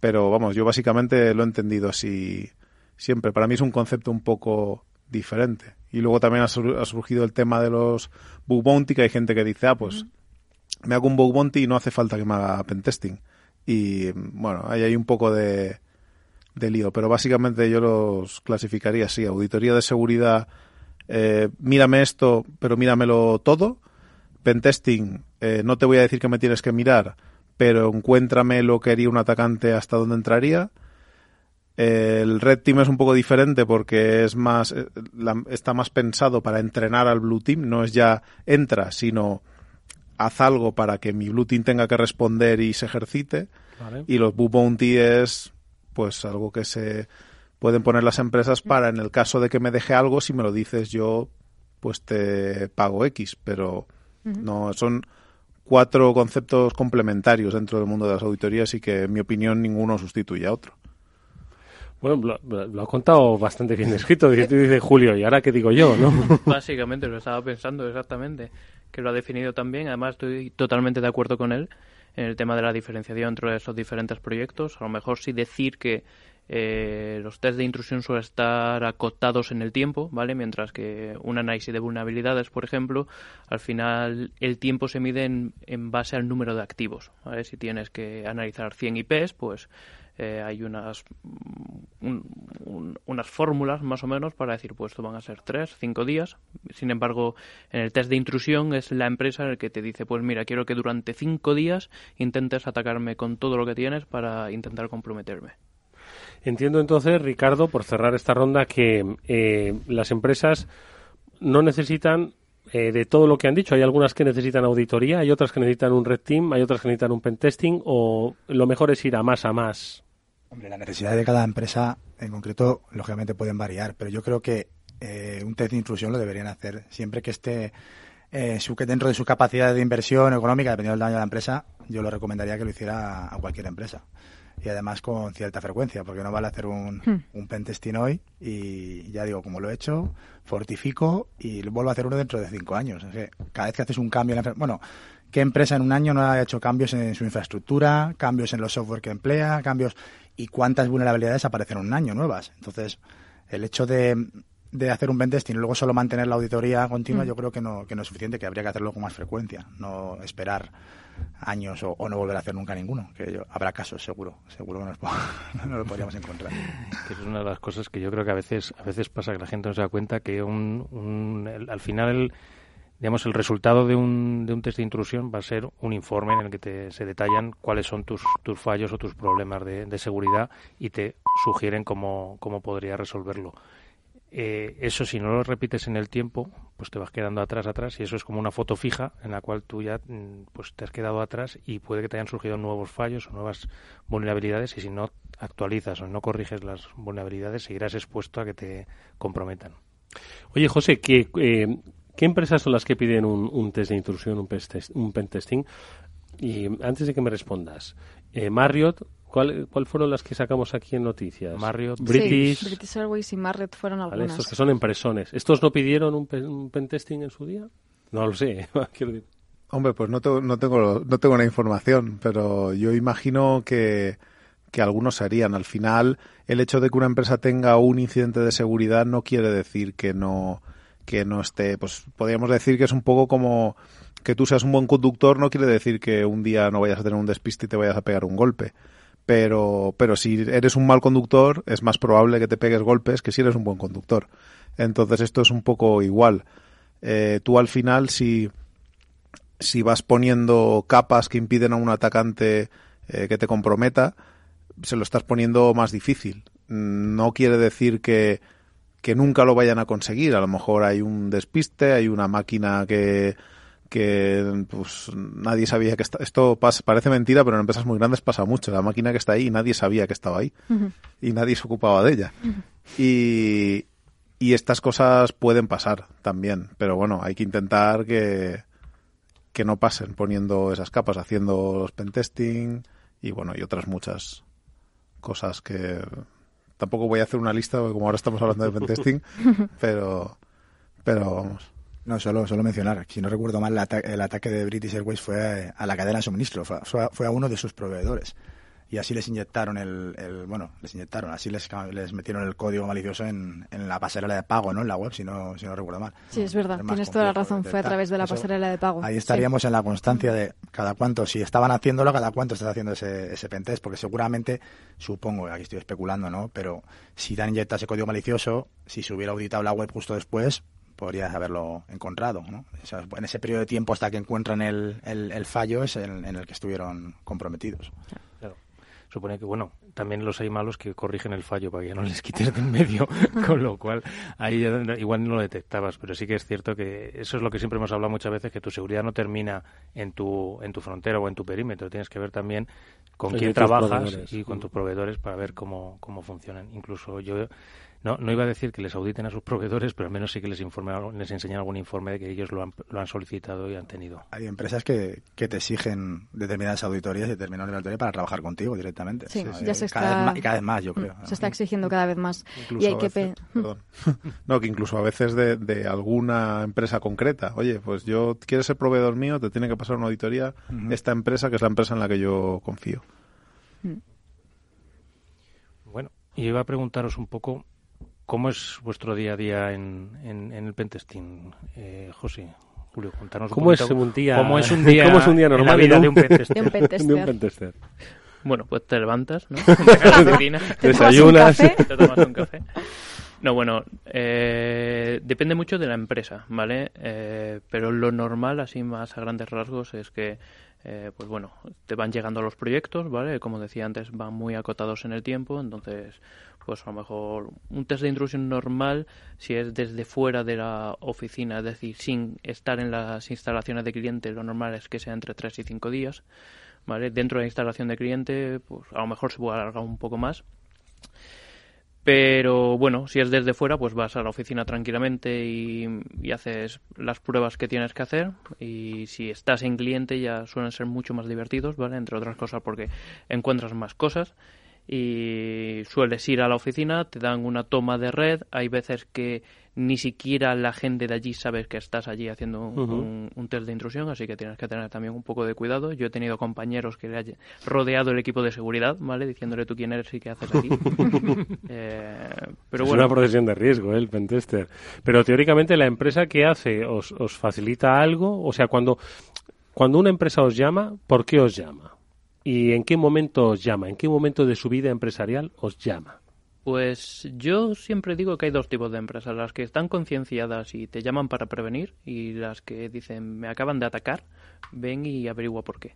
pero vamos, yo básicamente lo he entendido así siempre. Para mí es un concepto un poco diferente. Y luego también ha, surgido el tema de los bug bounty, que hay gente que dice, ah, pues me hago un bug bounty y no hace falta que me haga pentesting. Y bueno, ahí hay un poco de, de lío, pero básicamente yo los clasificaría así, auditoría de seguridad, eh, mírame esto, pero míramelo todo. Pentesting, eh, no te voy a decir que me tienes que mirar, pero encuéntrame lo que haría un atacante hasta dónde entraría. El Red Team es un poco diferente porque es más eh, está más pensado para entrenar al Blue Team, no es ya entra, sino haz algo para que mi Blue Team tenga que responder y se ejercite. Y los Boo Bounty es pues algo que se pueden poner las empresas para en el caso de que me deje algo, si me lo dices yo, pues te pago X, pero no son cuatro conceptos complementarios dentro del mundo de las auditorías y que, en mi opinión, ninguno sustituye a otro. Bueno, lo, ha contado bastante bien escrito, dice Julio, ¿y ahora qué digo yo? no Básicamente, lo estaba pensando exactamente, que lo ha definido también, además estoy totalmente de acuerdo con él en el tema de la diferenciación entre esos diferentes proyectos, a lo mejor sí decir que eh, los test de intrusión suelen estar acotados en el tiempo, ¿vale? Mientras que un análisis de vulnerabilidades, por ejemplo, al final el tiempo se mide en, base al número de activos, ¿vale? Si tienes que analizar 100 IPs, pues eh, hay unas unas fórmulas más o menos para decir pues esto van a ser 3, 5 días. Sin embargo, en el test de intrusión es la empresa el que te dice pues mira, quiero que durante 5 días intentes atacarme con todo lo que tienes para intentar comprometerme. Entiendo entonces, Ricardo, por cerrar esta ronda, que eh, las empresas no necesitan eh, de todo lo que han dicho. Hay algunas que necesitan auditoría, hay otras que necesitan un red team, hay otras que necesitan un pentesting, o lo mejor es ir a más a más. Hombre, las necesidades de cada empresa en concreto, lógicamente, pueden variar, pero yo creo que eh, un test de intrusión lo deberían hacer siempre que esté eh, su, que dentro de su capacidad de inversión económica, dependiendo del daño de la empresa, yo lo recomendaría que lo hiciera a cualquier empresa. Y además con cierta frecuencia, porque no vale hacer un, Hmm. un pentesting hoy y ya digo, como lo he hecho, fortifico y vuelvo a hacer uno dentro de cinco años. Cada vez que haces un cambio en la bueno, ¿qué empresa en un año no ha hecho cambios en su infraestructura, cambios en los software que emplea, cambios y cuántas vulnerabilidades aparecen en un año nuevas? Entonces, el hecho de, de hacer un pentesting y luego solo mantener la auditoría continua, Mm. yo creo que no, que no es suficiente, que habría que hacerlo con más frecuencia, no esperar años o, o no volver a hacer nunca ninguno, que yo- habrá casos seguro, seguro que nos, no lo podríamos encontrar. que es una de las cosas que yo creo que a veces a veces pasa que la gente no se da cuenta que un, un- el- al final el, digamos el resultado de un, de un test de intrusión va a ser un informe en el que te, se detallan cuáles son tus, tus fallos o tus problemas de, de seguridad y te sugieren cómo, cómo podría resolverlo. Eh, eso si no lo repites en el tiempo, pues te vas quedando atrás, atrás, y eso es como una foto fija en la cual tú ya mm, pues te has quedado atrás y puede que te hayan surgido nuevos fallos o nuevas vulnerabilidades y si no actualizas o no corriges las vulnerabilidades seguirás expuesto a que te comprometan. Oye, José, ¿qué, eh, ¿qué empresas son las que piden un, un test de intrusión, un, pentest- un pentesting? Y antes de que me respondas, eh, Marriott, ¿cuál, ¿cuál fueron las que sacamos aquí en noticias? Marriott, British, Sí, British Airways y Marriott fueron ¿vale? algunas. estos que son empresones. ¿Estos no pidieron un, pe- un pentesting en su día? No lo sé, quiero decir. Hombre, pues no tengo, no tengo, no tengo la información, pero yo imagino que, que algunos harían. Al final, el hecho de que una empresa tenga un incidente de seguridad no quiere decir que no, que no esté, pues podríamos decir que es un poco como que tú seas un buen conductor no quiere decir que un día no vayas a tener un despiste y te vayas a pegar un golpe. Pero, pero si eres un mal conductor, es más probable que te pegues golpes que si eres un buen conductor. Entonces esto es un poco igual. Eh, tú al final, si, si vas poniendo capas que impiden a un atacante eh, que te comprometa, se lo estás poniendo más difícil. No quiere decir que, que nunca lo vayan a conseguir. A lo mejor hay un despiste, hay una máquina que, que pues nadie sabía que está, esto pasa, parece mentira, pero en empresas muy grandes pasa mucho. La máquina que está ahí, nadie sabía que estaba ahí y nadie se ocupaba de ella. Y, y estas cosas pueden pasar también, pero bueno, hay que intentar que, que no pasen poniendo esas capas, haciendo los pentesting y bueno, y otras muchas cosas que tampoco voy a hacer una lista como ahora estamos hablando de pentesting, pero pero vamos. No, solo, solo mencionar, si no recuerdo mal, el, ata- el ataque de British Airways fue a la cadena de suministro, fue, fue- fue a uno de sus proveedores. Y así les inyectaron el, el- bueno, les inyectaron, así les, les metieron el código malicioso en, en la pasarela de pago, ¿no? En la web, si no, si no recuerdo mal. Sí, es verdad, Es tienes toda la razón, fue a través de la Eso- pasarela de pago. Ahí Sí. estaríamos en la constancia de cada cuánto, si estaban haciéndolo, cada cuánto estás haciendo ese, ese pentest, porque seguramente, supongo, aquí estoy especulando, ¿no? Pero si te han inyectado ese código malicioso, si se hubiera auditado la web justo después, podrías haberlo encontrado, ¿no? O sea, en ese periodo de tiempo hasta que encuentran el, el, el fallo es en, en el que estuvieron comprometidos. Claro. Supone que, bueno, también los hay malos que corrigen el fallo para que ya no les quites de en medio, con lo cual ahí ya no- igual no lo detectabas, pero sí que es cierto que eso es lo que siempre hemos hablado muchas veces, que tu seguridad no termina en tu, en tu frontera o en tu perímetro, tienes que ver también con Sí, quién trabajas proveedores. y con tus proveedores para ver cómo, cómo funcionan. Incluso yo no, no iba a decir que les auditen a sus proveedores, pero al menos sí que les informen, algo- les enseñan algún informe de que ellos lo han, lo han solicitado y han tenido. Hay empresas que, que te exigen determinadas auditorías y determinados niveles de auditoría para trabajar contigo directamente. Sí, Sí, ya se cada está... vez más- y cada vez más, yo Mm, creo. Se está exigiendo cada vez más. Incluso y hay a que... veces, pe- perdón. No, que incluso a veces de, de alguna empresa concreta. Oye, pues yo, ¿quieres ser proveedor mío? Te tiene que pasar una auditoría esta empresa, que es la empresa en la que yo confío. Bueno, y iba a preguntaros un poco cómo es vuestro día a día en, en, en el pentesting, eh, José. Julio, contanos un ¿Cómo es poquito un día, cómo es un día, cómo es un día en la normal vida de de un, un pentester? De un pentester. de un pentester? Bueno, pues te levantas, ¿no? Te la cocina, ¿Te tomas un Desayunas. café? te tomas un café. No, bueno, eh, depende mucho de la empresa, ¿vale? Eh, pero lo normal, así más a grandes rasgos, es que, eh, pues bueno, te van llegando los proyectos, ¿vale? Como decía antes, van muy acotados en el tiempo, entonces, pues a lo mejor un test de intrusión normal, si es desde fuera de la oficina, es decir, sin estar en las instalaciones de cliente, lo normal es que sea entre 3 y 5 días, ¿vale? Dentro de la instalación de cliente, pues a lo mejor se puede alargar un poco más. Pero bueno, si es desde fuera, pues vas a la oficina tranquilamente y, y, haces las pruebas que tienes que hacer. Y si estás en cliente ya suelen ser mucho más divertidos, ¿vale? Entre otras cosas porque encuentras más cosas y sueles ir a la oficina, te dan una toma de red, hay veces que ni siquiera la gente de allí sabe que estás allí haciendo un, un, test de intrusión, así que tienes que tener también un poco de cuidado. Yo he tenido compañeros que le han rodeado el equipo de seguridad, ¿vale? Diciéndole tú quién eres y qué haces aquí. eh, pero es una profesión de riesgo, ¿eh? el pentester. Pero teóricamente la empresa que hace os, os facilita algo, o sea, cuando, cuando una empresa os llama, ¿por qué os llama? ¿Y en qué momento os llama? ¿En qué momento de su vida empresarial os llama? Pues yo siempre digo que hay dos tipos de empresas, las que están concienciadas y te llaman para prevenir y las que dicen me acaban de atacar, ven y averigua por qué.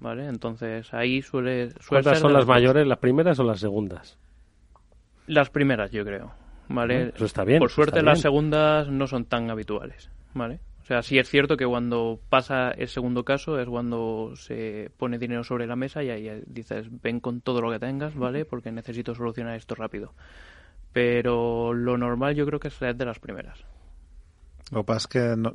¿Vale? Entonces ahí suele, suele ¿Cuántas son las mayores, las primeras o las segundas? Las primeras, yo creo. ¿Vale? Eso está bien. Por suerte bien. las segundas no son tan habituales. ¿Vale? O sea, sí es cierto que cuando pasa el segundo caso es cuando se pone dinero sobre la mesa y ahí dices, ven con todo lo que tengas, ¿vale? Porque necesito solucionar esto rápido. Pero lo normal yo creo que es de las primeras. Lo que pasa es que, no,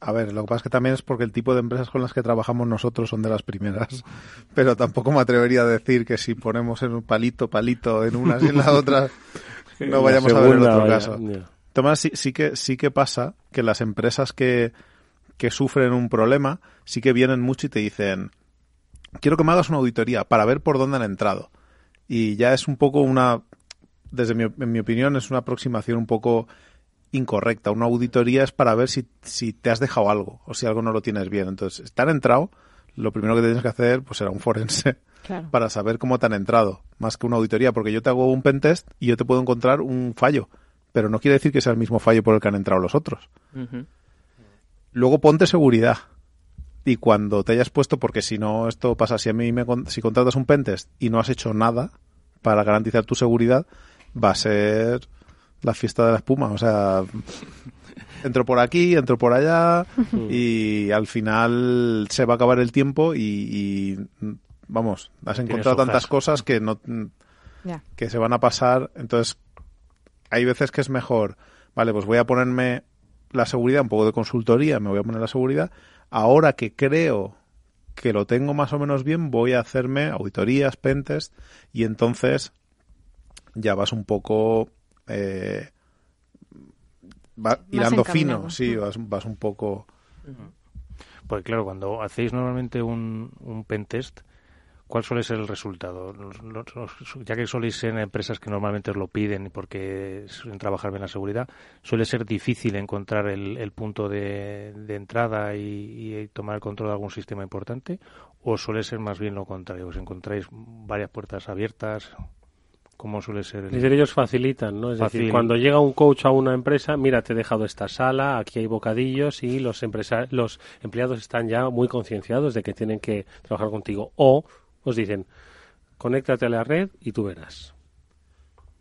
a ver, lo que pasa es que también es porque el tipo de empresas con las que trabajamos nosotros son de las primeras. Pero tampoco me atrevería a decir que si ponemos en un palito, palito en unas y en la otra, no vayamos segunda, a ver el otro vaya, caso. Yeah. Tomás, sí, sí, que, sí que pasa que las empresas que, que sufren un problema sí que vienen mucho y te dicen, quiero que me hagas una auditoría para ver por dónde han entrado. Y ya es un poco una, desde mi, en mi opinión, es una aproximación un poco incorrecta. Una auditoría es para ver si, si te has dejado algo o si algo no lo tienes bien. Entonces, te han entrado, lo primero que tienes que hacer pues será un forense claro. para saber cómo te han entrado, más que una auditoría, porque yo te hago un pentest y yo te puedo encontrar un fallo pero no quiere decir que sea el mismo fallo por el que han entrado los otros. Uh -huh. Luego ponte seguridad. Y cuando te hayas puesto, porque si no esto pasa, si a mí me si contratas un pentest y no has hecho nada para garantizar tu seguridad, va a ser la fiesta de la espuma. O sea, entro por aquí, entro por allá y al final se va a acabar el tiempo y, y vamos, has encontrado tantas cosas que no yeah. que se van a pasar. Entonces hay veces que es mejor, vale, pues voy a ponerme la seguridad, un poco de consultoría, me voy a poner la seguridad. Ahora que creo que lo tengo más o menos bien, voy a hacerme auditorías, pentest, y entonces ya vas un poco eh, va hilando fino, sí, vas, vas un poco... Pues claro, cuando hacéis normalmente un, un pentest, ¿Cuál suele ser el resultado? Ya que soléis ser en empresas que normalmente os lo piden porque suelen trabajar bien la seguridad, ¿suele ser difícil encontrar el, el punto de, de entrada y, y, tomar el control de algún sistema importante? ¿O suele ser más bien lo contrario? ¿Os encontráis varias puertas abiertas? ¿Cómo suele ser? El... Es decir, ellos facilitan, ¿no? Es Facil... decir, cuando llega un coach a una empresa, mira, te he dejado esta sala, aquí hay bocadillos y los, empresa los empleados están ya muy concienciados de que tienen que trabajar contigo. O os dicen, conéctate a la red y tú verás.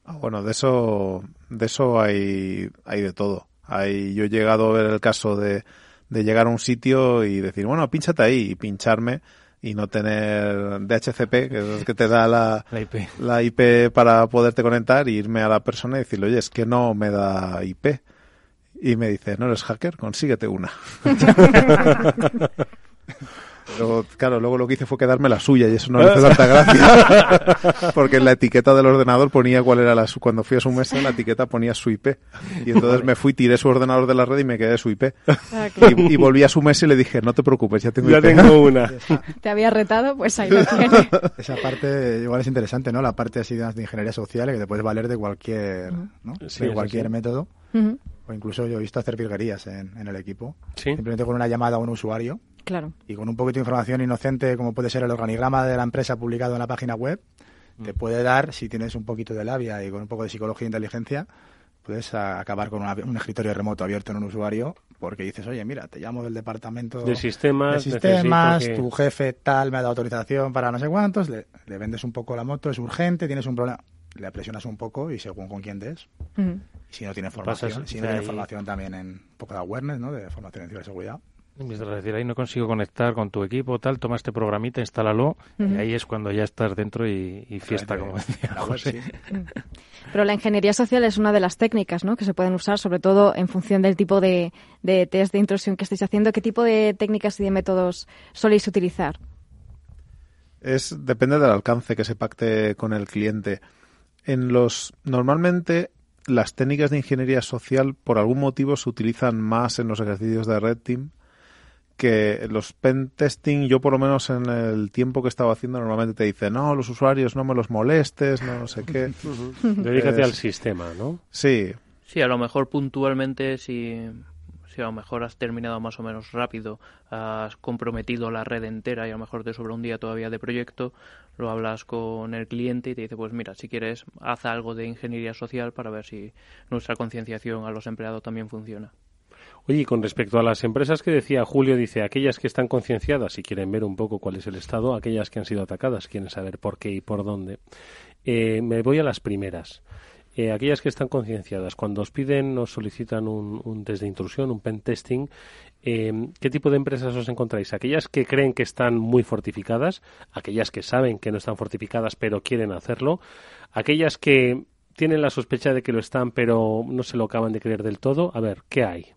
Ah, bueno, de eso, de eso hay, hay de todo. Hay, yo he llegado a ver el caso de, de llegar a un sitio y decir, bueno, pínchate ahí y pincharme y no tener DHCP, que es el que te da la, la, IP. la IP para poderte conectar y irme a la persona y decirle, oye, es que no me da IP. Y me dice, no eres hacker, consíguete una. Pero claro, luego lo que hice fue quedarme la suya y eso no le hace tanta gracia. Porque en la etiqueta del ordenador ponía cuál era la su cuando fui a su mesa la etiqueta ponía su IP. Y entonces me fui, tiré su ordenador de la red y me quedé su IP. Ah, claro. y, y, volví a su mesa y le dije, no te preocupes, ya tengo ya IP. tengo una. Te había retado, pues ahí tienes. Esa parte igual es interesante, ¿no? La parte así de ingeniería social que te puedes valer de cualquier, ¿no? Sí, de cualquier sí. método. Uh -huh. O incluso yo he visto hacer virguerías en, en el equipo. ¿Sí? Simplemente con una llamada a un usuario. Claro. Y con un poquito de información inocente, como puede ser el organigrama de la empresa publicado en la página web, mm. te puede dar, si tienes un poquito de labia y con un poco de psicología e inteligencia, puedes acabar con una, un escritorio remoto abierto en un usuario porque dices, oye, mira, te llamo del departamento de sistemas, de sistemas que... tu jefe tal me ha dado autorización para no sé cuántos, le, le, vendes un poco la moto, es urgente, tienes un problema, le presionas un poco y según con quién des. Uh -huh. Si no tiene formación, Pasas, si no tiene formación también en un poco de awareness, ¿no? De formación en ciberseguridad. Es decir, ahí no consigo conectar con tu equipo, tal, toma este programita, instálalo, uh -huh. y ahí es cuando ya estás dentro y, y fiesta, como decía José. Pero la ingeniería social es una de las técnicas ¿no? que se pueden usar, sobre todo en función del tipo de, de test de intrusión que estáis haciendo. ¿Qué tipo de técnicas y de métodos soléis utilizar? Es, depende del alcance que se pacte con el cliente. En los, normalmente las técnicas de ingeniería social por algún motivo se utilizan más en los ejercicios de Red Team que los pen testing, yo por lo menos en el tiempo que estaba haciendo, normalmente te dice, no, los usuarios no me los molestes, no sé qué. Dedícate al sistema, ¿no? Sí. Sí, a lo mejor puntualmente, si, si a lo mejor has terminado más o menos rápido, has comprometido la red entera y a lo mejor te sobra un día todavía de proyecto, lo hablas con el cliente y te dice, pues mira, si quieres, haz algo de ingeniería social para ver si nuestra concienciación a los empleados también funciona. Oye, y con respecto a las empresas que decía Julio, dice aquellas que están concienciadas y quieren ver un poco cuál es el estado, aquellas que han sido atacadas quieren saber por qué y por dónde. Eh, me voy a las primeras. Eh, aquellas que están concienciadas, cuando os piden, os solicitan un, un test de intrusión, un pen testing, eh, ¿qué tipo de empresas os encontráis? Aquellas que creen que están muy fortificadas, aquellas que saben que no están fortificadas pero quieren hacerlo, aquellas que tienen la sospecha de que lo están pero no se lo acaban de creer del todo. A ver, ¿qué hay?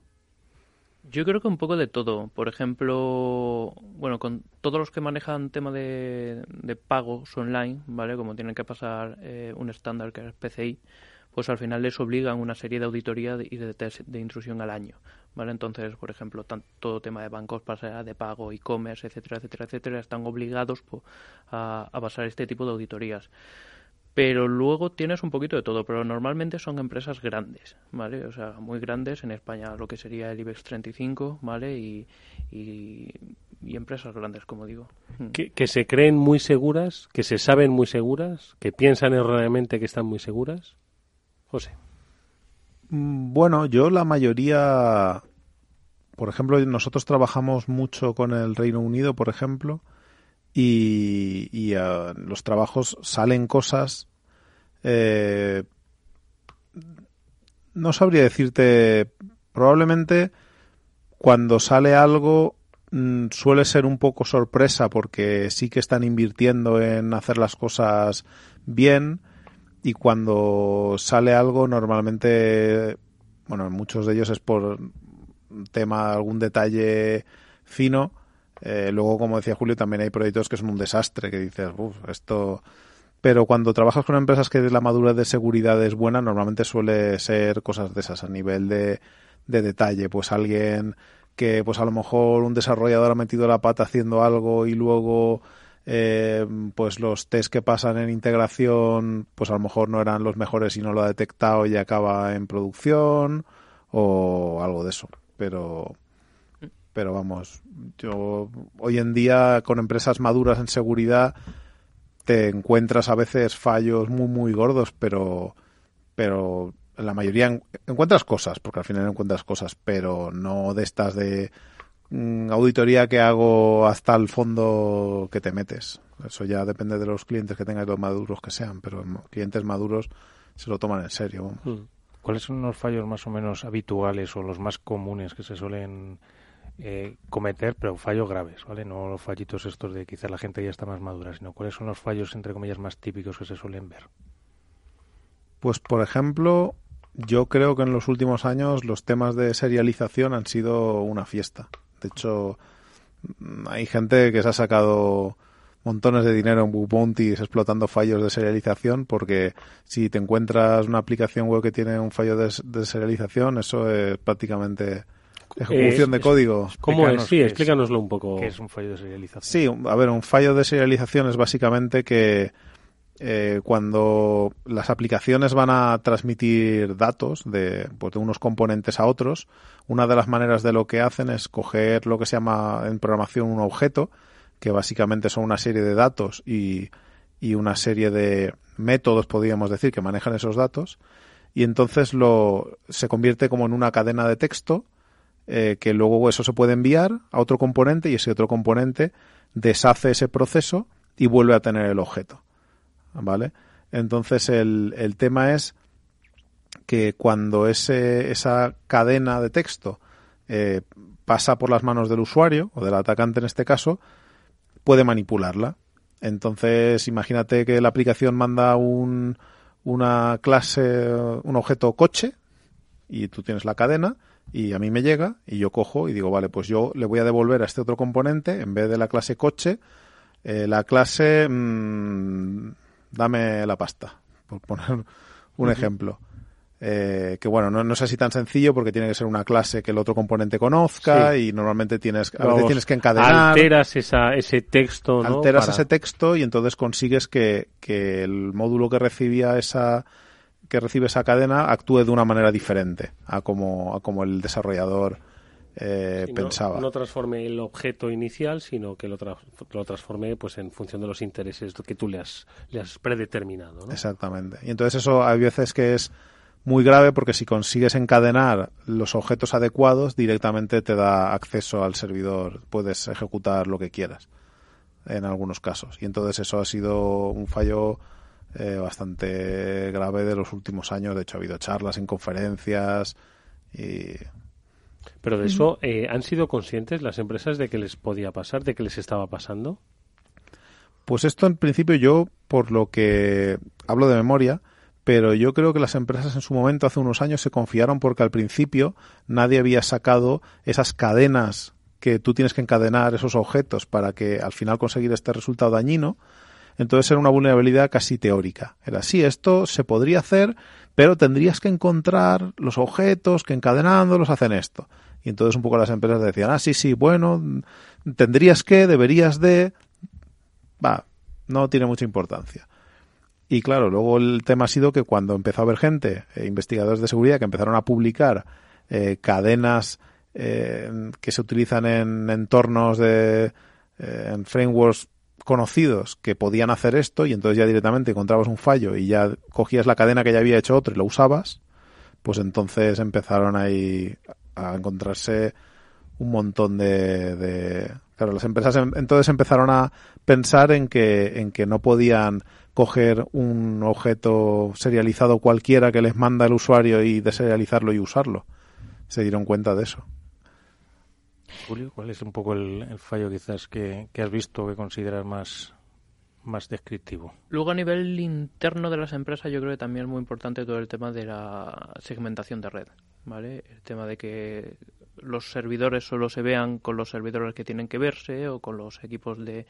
Yo creo que un poco de todo. Por ejemplo, bueno, con todos los que manejan tema de, de pagos online, ¿vale? Como tienen que pasar eh, un estándar que es PCI, pues al final les obligan una serie de auditoría y de test de intrusión al año, ¿vale? Entonces, por ejemplo, todo tema de bancos, pasa de pago, e-commerce, etcétera, etcétera, etcétera, están obligados a, a pasar este tipo de auditorías pero luego tienes un poquito de todo, pero normalmente son empresas grandes, ¿vale? O sea, muy grandes en España, lo que sería el IBEX 35, ¿vale? Y, y, empresas grandes, como digo. Hmm. Que, que, se creen muy seguras, que se saben muy seguras, que piensan erróneamente que están muy seguras. José. Mm, bueno, yo la mayoría, por ejemplo, nosotros trabajamos mucho con el Reino Unido, por ejemplo, y, y uh, los trabajos salen cosas. Eh, no sabría decirte, probablemente cuando sale algo mm, suele ser un poco sorpresa porque sí que están invirtiendo en hacer las cosas bien y cuando sale algo normalmente, bueno, muchos de ellos es por tema, algún detalle fino. Eh, luego, como decía Julio, también hay proyectos que son un desastre, que dices, uff, esto... Pero cuando trabajas con empresas que la madurez de seguridad es buena, normalmente suele ser cosas de esas a nivel de, de detalle. Pues alguien que, pues a lo mejor un desarrollador ha metido la pata haciendo algo y luego eh, pues los test que pasan en integración pues a lo mejor no eran los mejores y no lo ha detectado y acaba en producción o algo de eso pero pero vamos, yo hoy en día con empresas maduras en seguridad te encuentras a veces fallos muy muy gordos, pero pero la mayoría encuentras cosas, porque al final encuentras cosas, pero no de estas de mm, auditoría que hago hasta el fondo que te metes. Eso ya depende de los clientes que tengas, los maduros que sean, pero clientes maduros se lo toman en serio. Hmm. ¿Cuáles son los fallos más o menos habituales o los más comunes que se suelen eh, cometer, pero fallos graves, ¿vale? No los fallitos estos de quizá la gente ya está más madura, sino cuáles son los fallos, entre comillas, más típicos que se suelen ver. Pues, por ejemplo, yo creo que en los últimos años los temas de serialización han sido una fiesta. De hecho, hay gente que se ha sacado montones de dinero en bug explotando fallos de serialización porque si te encuentras una aplicación web que tiene un fallo de, de serialización, eso es prácticamente Ejecución de código. ¿Cómo es? Sí, explícanoslo un poco. ¿Qué es un fallo de serialización? Sí, a ver, un fallo de serialización es básicamente que eh, cuando las aplicaciones van a transmitir datos de, pues, de unos componentes a otros, una de las maneras de lo que hacen es coger lo que se llama en programación un objeto, que básicamente son una serie de datos y, y una serie de métodos, podríamos decir, que manejan esos datos, y entonces lo, se convierte como en una cadena de texto eh, que luego eso se puede enviar a otro componente y ese otro componente deshace ese proceso y vuelve a tener el objeto. ¿Vale? Entonces el, el tema es que cuando ese, esa cadena de texto eh, pasa por las manos del usuario, o del atacante en este caso, puede manipularla. Entonces, imagínate que la aplicación manda un, una clase, un objeto coche, y tú tienes la cadena, y a mí me llega, y yo cojo y digo, vale, pues yo le voy a devolver a este otro componente, en vez de la clase coche, eh, la clase mm, dame la pasta, por poner un ejemplo. Eh, que bueno, no, no es así tan sencillo porque tiene que ser una clase que el otro componente conozca y normalmente tienes, a veces tienes que encadenar. Alteras esa, ese texto, ¿no? Alteras Para- ese texto y entonces consigues que, que el módulo que recibía esa que recibe esa cadena actúe de una manera diferente a como, a como el desarrollador eh, Sí, no- pensaba. No, transforme el objeto inicial, sino que lo, tra- lo transforme pues en función de los intereses que tú le has, le has predeterminado. ¿no? Exactamente. Y entonces eso hay veces que es muy grave porque si consigues encadenar los objetos adecuados, directamente te da acceso al servidor, puedes ejecutar lo que quieras en algunos casos. Y entonces eso ha sido un fallo eh, bastante grave de los últimos años. De hecho, ha habido charlas en conferencias y Pero de eso, eh, ¿han sido conscientes las empresas de que les podía pasar, de que les estaba pasando? Pues esto en principio yo, por lo que hablo de memoria, pero yo creo que las empresas en su momento, hace unos años, se confiaron porque al principio nadie había sacado esas cadenas que tú tienes que encadenar esos objetos para que al final conseguir este resultado dañino. Entonces era una vulnerabilidad casi teórica. Era sí, esto se podría hacer, pero tendrías que encontrar los objetos que encadenándolos hacen esto. Y entonces un poco las empresas decían, ah, sí, sí, bueno, tendrías que, deberías de, va, no tiene mucha importancia. Y claro, luego el tema ha sido que cuando empezó a haber gente, eh, investigadores de seguridad, que empezaron a publicar eh, cadenas eh, que se utilizan en entornos de en frameworks conocidos que podían hacer esto y entonces ya directamente encontrabas un fallo y ya cogías la cadena que ya había hecho otro y lo usabas, pues entonces empezaron ahí a encontrarse un montón de, de- claro las empresas em- entonces empezaron a pensar en que en que no podían coger un objeto serializado cualquiera que les manda el usuario y deserializarlo y usarlo. Se dieron cuenta de eso Julio, ¿cuál es un poco el, fallo quizás que, que has visto que consideras más, más descriptivo? Luego a nivel interno de las empresas yo creo que también es muy importante todo el tema de la segmentación de red, ¿vale? El tema de que los servidores solo se vean con los servidores que tienen que verse o con los equipos de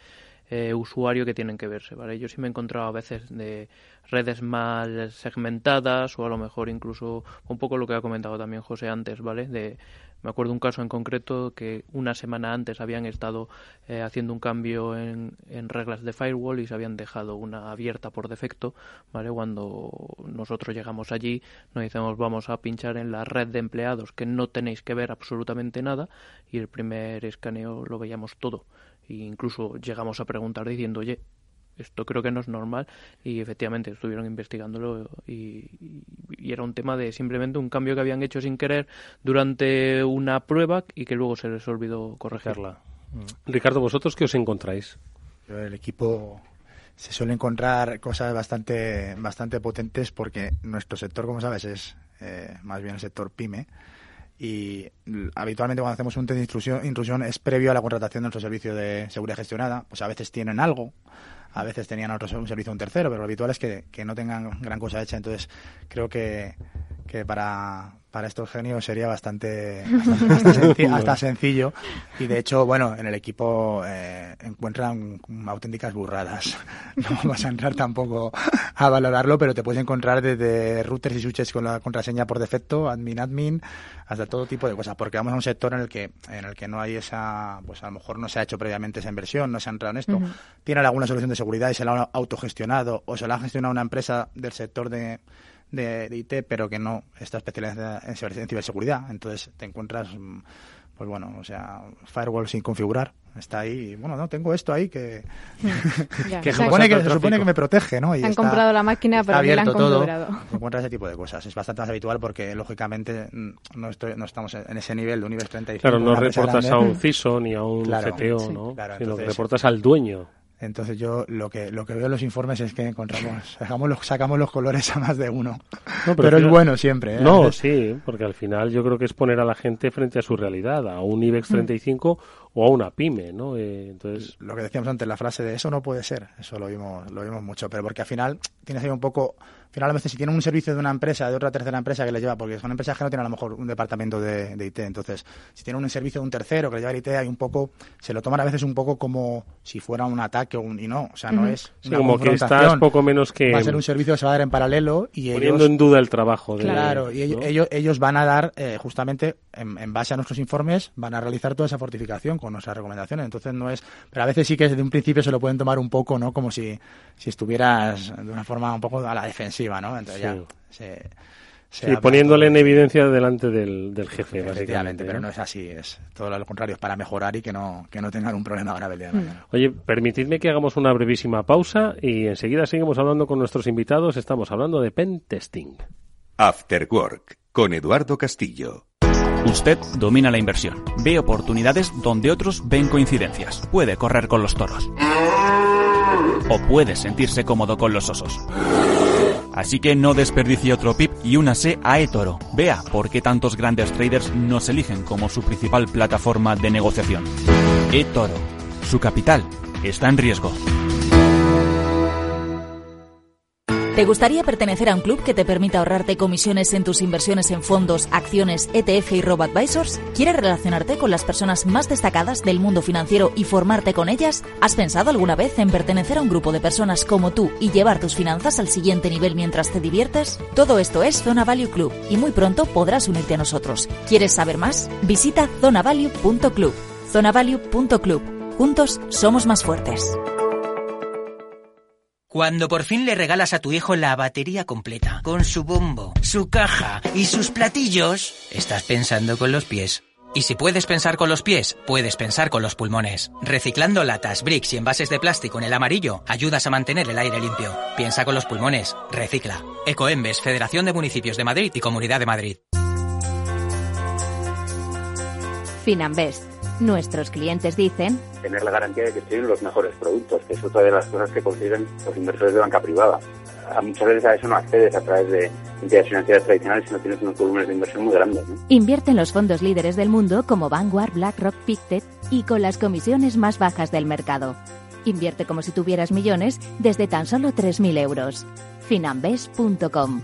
eh, usuario que tienen que verse, ¿vale? Yo sí me he encontrado a veces de redes mal segmentadas o a lo mejor incluso un poco lo que ha comentado también José antes, ¿vale? De me acuerdo un caso en concreto que una semana antes habían estado eh, haciendo un cambio en, en reglas de firewall y se habían dejado una abierta por defecto, ¿vale? Cuando nosotros llegamos allí nos decimos vamos a pinchar en la red de empleados que no tenéis que ver absolutamente nada y el primer escaneo lo veíamos todo. E incluso llegamos a preguntar diciendo, oye, esto creo que no es normal y efectivamente estuvieron investigándolo y, y- y era un tema de simplemente un cambio que habían hecho sin querer durante una prueba y que luego se les olvidó corregirla. Ricardo, ¿vosotros qué os encontráis? Yo, El equipo se suele encontrar cosas bastante, bastante potentes porque nuestro sector, como sabes, es eh, más bien el sector pyme. Y habitualmente cuando hacemos un test de intrusión, intrusión es previo a la contratación de nuestro servicio de seguridad gestionada. Pues a veces tienen algo, a veces tenían otro servicio un tercero, pero lo habitual es que, que no tengan gran cosa hecha. Entonces creo que, que para, para estos genios sería bastante, bastante- hasta, senci- hasta sencillo. Y de hecho, bueno, en el equipo eh, encuentran auténticas burradas. No vamos a entrar tampoco a valorarlo, pero te puedes encontrar desde routers y switches con la contraseña por defecto, admin admin, hasta todo tipo de cosas, porque vamos a un sector en el que en el que no hay esa, pues a lo mejor no se ha hecho previamente esa inversión, no se ha entrado en esto. Ujú. Tienen alguna solución de seguridad y se la han autogestionado o se la ha gestionado una empresa del sector de de, de IT, pero que no está especializada en, ciber- en ciberseguridad. Entonces te encuentras, mm, pues bueno, o sea, firewall sin configurar. Está ahí, y, bueno, no, tengo esto ahí que, Ya. que Se supone que se supone que me protege, ¿no? Y han está- comprado la máquina, pero ni la han abierto todo. configurado. Se encuentra ese tipo de cosas. Es bastante más habitual porque, lógicamente, mm, no, estoy, no estamos en ese nivel de un nivel 35. Claro, no reportas a grande. un CISO ni a un Claro, CTO, sí. ¿no? Claro, sino que reportas al dueño. Entonces yo lo que lo que veo en los informes es que encontramos sacamos los, sacamos los colores a más de uno. No, pero, es bueno siempre. ¿eh? No, sí, porque al final yo creo que es poner a la gente frente a su realidad, a un IBEX Mm. 35 o a una pyme, ¿no? Eh, entonces lo que decíamos antes, la frase de eso no puede ser, eso lo vimos, lo vimos mucho, pero porque al final tienes ahí un poco finalmente si tienen un servicio de una empresa, de otra tercera empresa que les lleva, porque son empresas que no tienen a lo mejor un departamento de, IT, entonces si tienen un servicio de un tercero que les lleva el IT, hay un poco, se lo toman a veces un poco como si fuera un ataque o un, y no, o sea, no es como que estás poco menos que... Va a ser un servicio que se va a dar en paralelo y Poniendo en duda el trabajo. De, claro, y ellos, ellos, van a dar, eh, justamente, en, base a nuestros informes, van a realizar toda esa fortificación con nuestras recomendaciones, entonces no es... Pero a veces sí que desde un principio se lo pueden tomar un poco, ¿no? Como si, si estuvieras de una forma un poco a la defensiva, ¿no? Entonces ya sí. poniéndole en evidencia delante del, jefe, básicamente. pero ¿no? es así, es todo lo contrario, es para mejorar y que no, que no tengan un problema grave. Mm. Oye, permitidme que hagamos una brevísima pausa y enseguida seguimos hablando con nuestros invitados. Estamos hablando de pen testing. After Work, con Eduardo Castillo. Usted domina la inversión, ve oportunidades donde otros ven coincidencias, puede correr con los toros o puede sentirse cómodo con los osos. Así que no desperdicie otro PIP y únase a eToro. Vea por qué tantos grandes traders nos eligen como su principal plataforma de negociación. eToro. Su capital está en riesgo. ¿Te gustaría pertenecer a un club que te permita ahorrarte comisiones en tus inversiones en fondos, acciones, ETF y robo-advisors? ¿Quieres relacionarte con las personas más destacadas del mundo financiero y formarte con ellas? ¿Has pensado alguna vez en pertenecer a un grupo de personas como tú y llevar tus finanzas al siguiente nivel mientras te diviertes? Todo esto es Zona Value Club y muy pronto podrás unirte a nosotros. ¿Quieres saber más? Visita zonavalue.club. Zonavalue.club. Juntos somos más fuertes. Cuando por fin le regalas a tu hijo la batería completa, con su bombo, su caja y sus platillos, estás pensando con los pies. Y si puedes pensar con los pies, puedes pensar con los pulmones. Reciclando latas, bricks y envases de plástico en el amarillo, ayudas a mantener el aire limpio. Piensa con los pulmones. Recicla. Ecoembes, Federación de Municipios de Madrid y Comunidad de Madrid. Finambés Nuestros clientes dicen tener la garantía de que tienen los mejores productos, que es otra de las cosas que consiguen los inversores de banca privada. muchas veces a eso no accedes a través de entidades financieras tradicionales si no tienes unos volúmenes de inversión muy grandes. Invierte en los fondos líderes del mundo como Vanguard, BlackRock, Pictet y con las comisiones más bajas del mercado. Invierte como si tuvieras millones desde tan solo 3.000 euros. Finambes.com.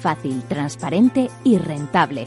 Fácil, transparente y rentable.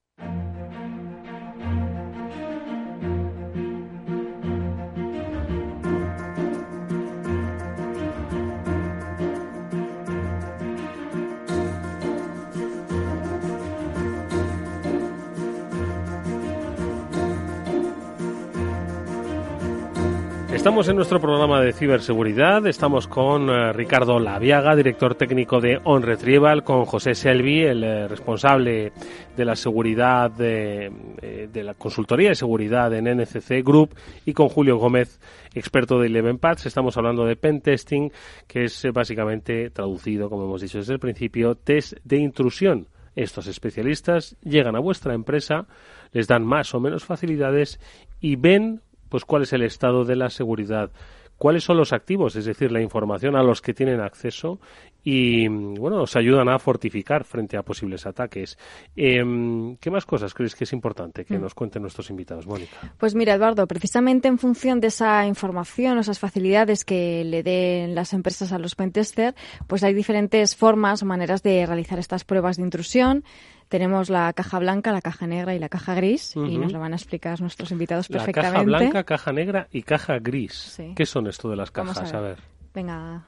Estamos en nuestro programa de ciberseguridad. Estamos con eh, Ricardo Laviaga, director técnico de OnRetrieval, con José Selvi, el eh, responsable de la seguridad de, eh, de, la consultoría de seguridad en NCC Group, y con Julio Gómez, experto de Eleven Paths. Estamos hablando de pen testing, que es básicamente traducido, como hemos dicho desde el principio, test de intrusión. Estos especialistas llegan a vuestra empresa, les dan más o menos facilidades y ven pues cuál es el estado de la seguridad, cuáles son los activos, es decir, la información a los que tienen acceso y, bueno, nos ayudan a fortificar frente a posibles ataques. Em, ¿Qué más cosas crees que es importante que mm. nos cuenten nuestros invitados, Mónica? Pues mira, Eduardo, precisamente en función de esa información, esas facilidades que le den las empresas a los pentester, pues hay diferentes formas o maneras de realizar estas pruebas de intrusión. Tenemos la caja blanca, la caja negra y la caja gris y nos lo van a explicar nuestros invitados perfectamente. La caja blanca, caja negra y caja gris. ¿Qué son esto de las cajas? a, ver. Venga,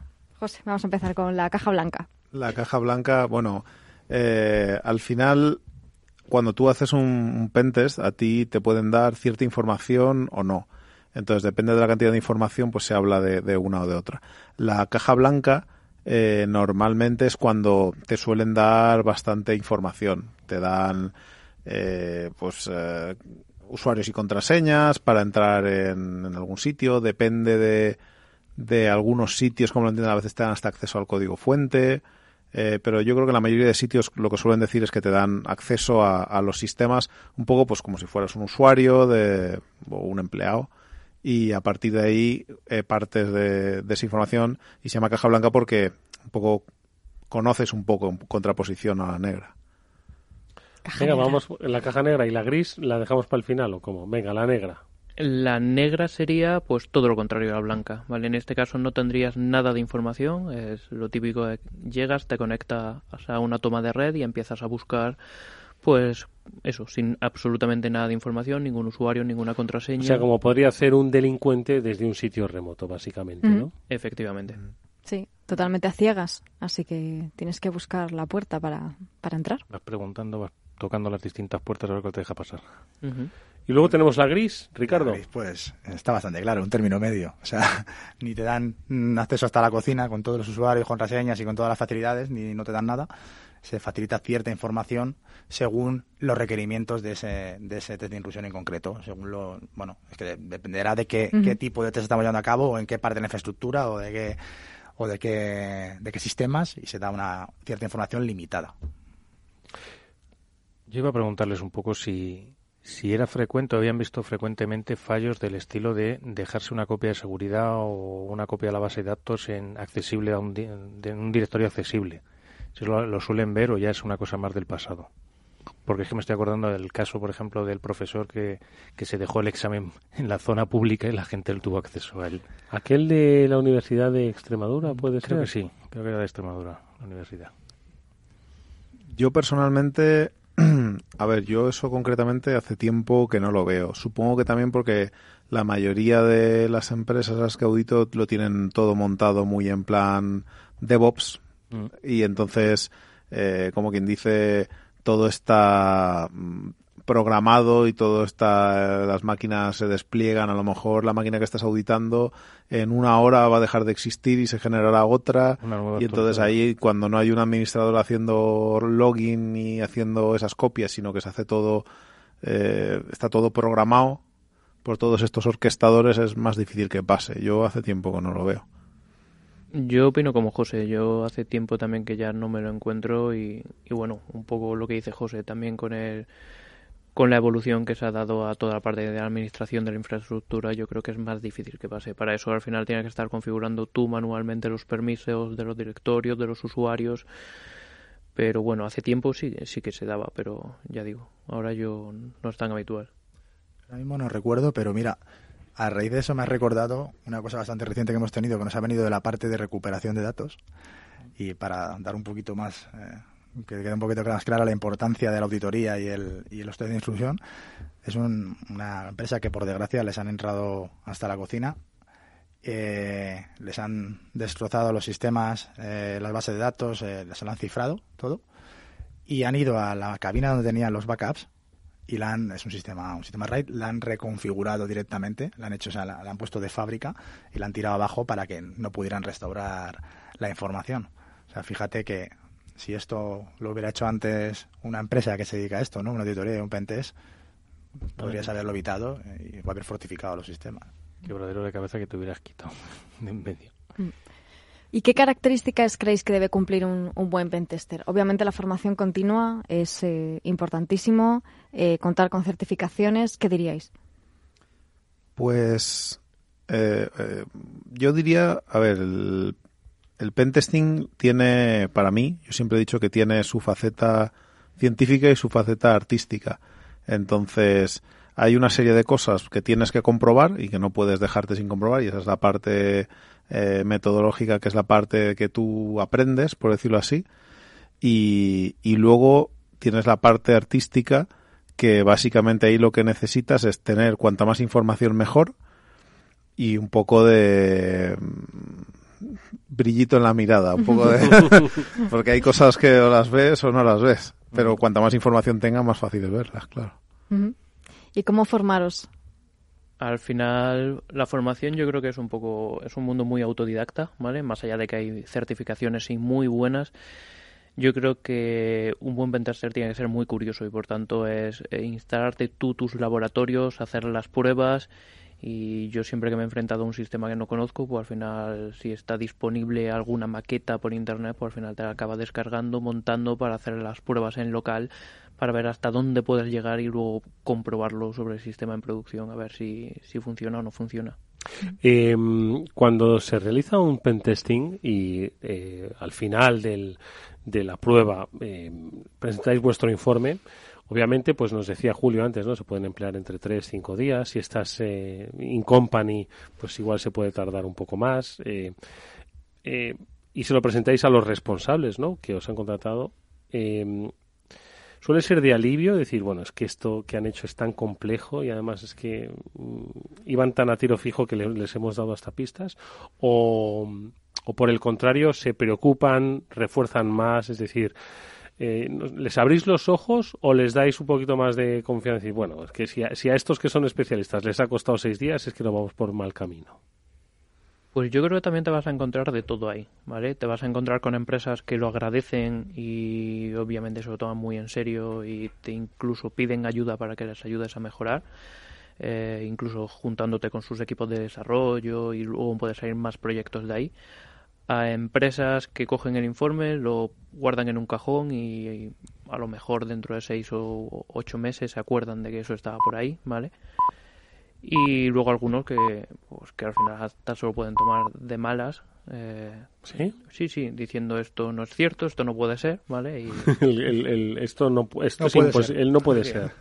Vamos a empezar con la caja blanca. La caja blanca, bueno, eh, al final, cuando tú haces un, pentest, a ti te pueden dar cierta información o no. Entonces, depende de la cantidad de información, pues se habla de, de una o de otra. La caja blanca eh, normalmente es cuando te suelen dar bastante información. Te dan, eh, pues, eh, usuarios y contraseñas para entrar en, algún sitio. Depende de, de, algunos sitios, como lo entienden, a veces te dan hasta acceso al código fuente. pero yo creo que la mayoría de sitios lo que suelen decir es que te dan acceso a, a los sistemas un poco pues como si fueras un usuario de, o un empleado y a partir de ahí eh, partes de, esa información y se llama caja blanca porque un poco conoces un poco en contraposición a la negra. Venga, vamos, la caja negra y la gris la dejamos para el final o cómo. Venga, la negra. La negra sería pues todo lo contrario a la blanca, ¿vale? En este caso no tendrías nada de información, es lo típico de llegas, te conectas a una toma de red y empiezas a buscar pues eso, sin absolutamente nada de información, ningún usuario, ninguna contraseña. O sea, como podría hacer un delincuente desde un sitio remoto, básicamente, ¿no? Efectivamente. Sí, totalmente a ciegas, así que tienes que buscar la puerta para, para entrar. Vas preguntando, vas tocando las distintas puertas a ver cuál te deja pasar. Y luego tenemos la gris, Ricardo. La gris, pues está bastante claro, un término medio. O sea, ni te dan acceso hasta la cocina con todos los usuarios, contraseñas y con todas las facilidades, ni no te dan nada. Se facilita cierta información según los requerimientos de ese, de ese test de intrusión en concreto. Según lo, bueno, es que dependerá de qué, qué tipo de test estamos llevando a cabo o en qué parte de la infraestructura o de qué o de qué, de qué sistemas y se da una cierta información limitada. Yo iba a preguntarles un poco si, si era frecuente o habían visto frecuentemente fallos del estilo de dejarse una copia de seguridad o una copia de la base de datos en accesible a un, de un directorio accesible. Si lo, lo, suelen ver o ya es una cosa más del pasado. Porque es que me estoy acordando del caso, por ejemplo, del profesor que, que se dejó el examen en la zona pública y la gente tuvo acceso a él. ¿Aquel de la Universidad de Extremadura puede creo ser? que sí, creo que era de Extremadura, la universidad. Yo personalmente a ver, yo eso concretamente hace tiempo que no lo veo. Supongo que también porque la mayoría de las empresas a las que audito lo tienen todo montado muy en plan DevOps mm. y entonces, eh, como quien dice, todo está programado y todo está las máquinas se despliegan a lo mejor la máquina que estás auditando en una hora va a dejar de existir y se generará otra. Y entonces ahí cuando no hay un administrador haciendo login y haciendo esas copias sino que se hace todo eh, está todo programado por todos estos orquestadores es más difícil que pase. Yo hace tiempo que no lo veo. Yo opino como José, yo hace tiempo también que ya no me lo encuentro y, y bueno, un poco lo que dice José también con el con la evolución que se ha dado a toda la parte de la administración de la infraestructura, yo creo que es más difícil que pase. Para eso al final tienes que estar configurando tú manualmente los permisos de los directorios, de los usuarios. Pero bueno, hace tiempo sí, sí que se daba, pero ya digo, ahora yo no es tan habitual. Ahora mismo no recuerdo, pero mira, a raíz de eso me ha recordado una cosa bastante reciente que hemos tenido, que nos ha venido de la parte de recuperación de datos. Y para dar un poquito más eh, que quede un poquito más clara la importancia de la auditoría y, el, y los test de instrucción. Es una empresa que, por desgracia, les han entrado hasta la cocina. Eh, les han destrozado los sistemas, eh, las bases de datos, eh, les han cifrado todo. Y han ido a la cabina donde tenían los backups y la han, es un sistema, un sistema RAID, la han reconfigurado directamente, la han hecho, o sea, la, la han puesto de fábrica y la han tirado abajo para que no pudieran restaurar la información. O sea, fíjate que si esto lo hubiera hecho antes una empresa que se dedica a esto, ¿no? Una auditoría, un pentest, podrías haberlo evitado y haber fortificado los sistemas. Qué verdadero de cabeza que te hubieras quitado de en medio. ¿Y qué características creéis que debe cumplir un, un buen pentester? Obviamente la formación continua es eh, importantísimo, eh, contar con certificaciones, ¿qué diríais? Pues eh, yo diría, a ver, el el pentesting tiene, para mí, yo siempre he dicho que tiene su faceta científica y su faceta artística. Entonces, hay una serie de cosas que tienes que comprobar y que no puedes dejarte sin comprobar, y esa es la parte eh, metodológica, que es la parte que tú aprendes, por decirlo así. Y, y luego tienes la parte artística, que básicamente ahí lo que necesitas es tener cuanta más información mejor y un poco de brillito en la mirada, un poco de... porque hay cosas que o las ves o no las ves, pero cuanta más información tenga, más fácil es verlas, claro. ¿Y cómo formaros? Al final, la formación yo creo que es un poco, es un mundo muy autodidacta, ¿vale? Más allá de que hay certificaciones y muy buenas, yo creo que un buen pentester tiene que ser muy curioso y por tanto es eh, instalarte tú tus laboratorios, hacer las pruebas y yo siempre que me he enfrentado a un sistema que no conozco, pues al final si está disponible alguna maqueta por internet, pues al final te la acaba descargando, montando para hacer las pruebas en local para ver hasta dónde puedes llegar y luego comprobarlo sobre el sistema en producción, a ver si, si funciona o no funciona. Eh, cuando se realiza un pentesting y eh, al final del, de la prueba eh, presentáis vuestro informe, obviamente, pues nos decía Julio antes, ¿no? Se pueden emplear entre 3 5 días. Si estás eh, in company, pues igual se puede tardar un poco más. Eh, eh, y se lo presentáis a los responsables, ¿no? Que os han contratado. Eh, suele ser de alivio decir, bueno, es que esto que han hecho es tan complejo y además es que mm, iban tan a tiro fijo que le- les hemos dado hasta pistas. O, o por el contrario, se preocupan, refuerzan más, es decir, eh, ¿nos- ¿les abrís los ojos o les dais un poquito más de confianza? Y bueno, es que si a, si a estos que son especialistas les ha costado seis días, es que no vamos por mal camino. Pues yo creo que también te vas a encontrar de todo ahí, ¿vale? Te vas a encontrar con empresas que lo agradecen y obviamente se lo toman muy en serio y te incluso piden ayuda para que les ayudes a mejorar, eh, incluso juntándote con sus equipos de desarrollo y luego puedes salir más proyectos de ahí. A empresas que cogen el informe, lo guardan en un cajón y, y a lo mejor dentro de seis o ocho meses se acuerdan de que eso estaba por ahí, ¿vale? y luego algunos que pues que al final hasta se lo pueden tomar de malas eh, ¿Sí? sí sí diciendo esto no es cierto esto no puede ser vale y El- el- el- esto no, esto No puede ser. él no puede Sí. ser.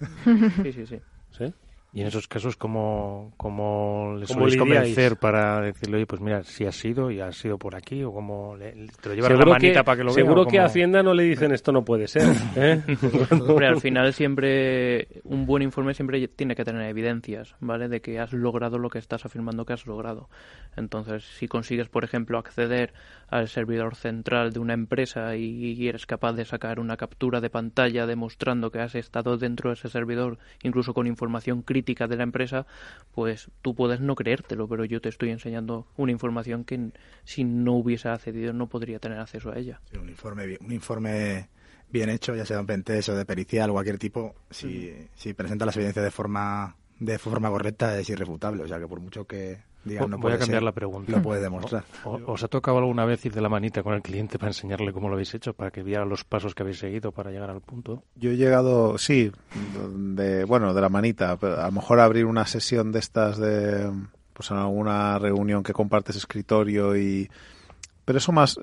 sí sí sí ¿Sí? Y en esos casos, ¿cómo, cómo les ¿Cómo soléis convencer para decirle, oye, pues mira, si has sido y has sido por aquí, o cómo le, te lo llevas la manita que, para que lo vea? seguro que a Hacienda no le dicen esto no puede ser. ¿eh? Hombre, al final siempre un buen informe siempre tiene que tener evidencias, ¿vale? De que has logrado lo que estás afirmando que has logrado. Entonces, si consigues, por ejemplo, acceder al servidor central de una empresa y eres capaz de sacar una captura de pantalla demostrando que has estado dentro de ese servidor, incluso con información crítica de la empresa, pues tú puedes no creértelo, pero yo te estoy enseñando una información que si no hubiese accedido no podría tener acceso a ella. Sí, un informe bien, un informe bien hecho, ya sea de un pentest o de pericial o cualquier tipo, si, si presenta las evidencias de forma de forma correcta es irrefutable, o sea que por mucho que no Voy a cambiar ser, la pregunta. lo puede demostrar. O- ¿Os ha tocado alguna vez ir de la manita con el cliente para enseñarle cómo lo habéis hecho, para que viera los pasos que habéis seguido para llegar al punto? Yo he llegado, sí, de, bueno, de la manita, a lo mejor abrir una sesión de estas de, pues en alguna reunión que compartes escritorio y, pero eso más,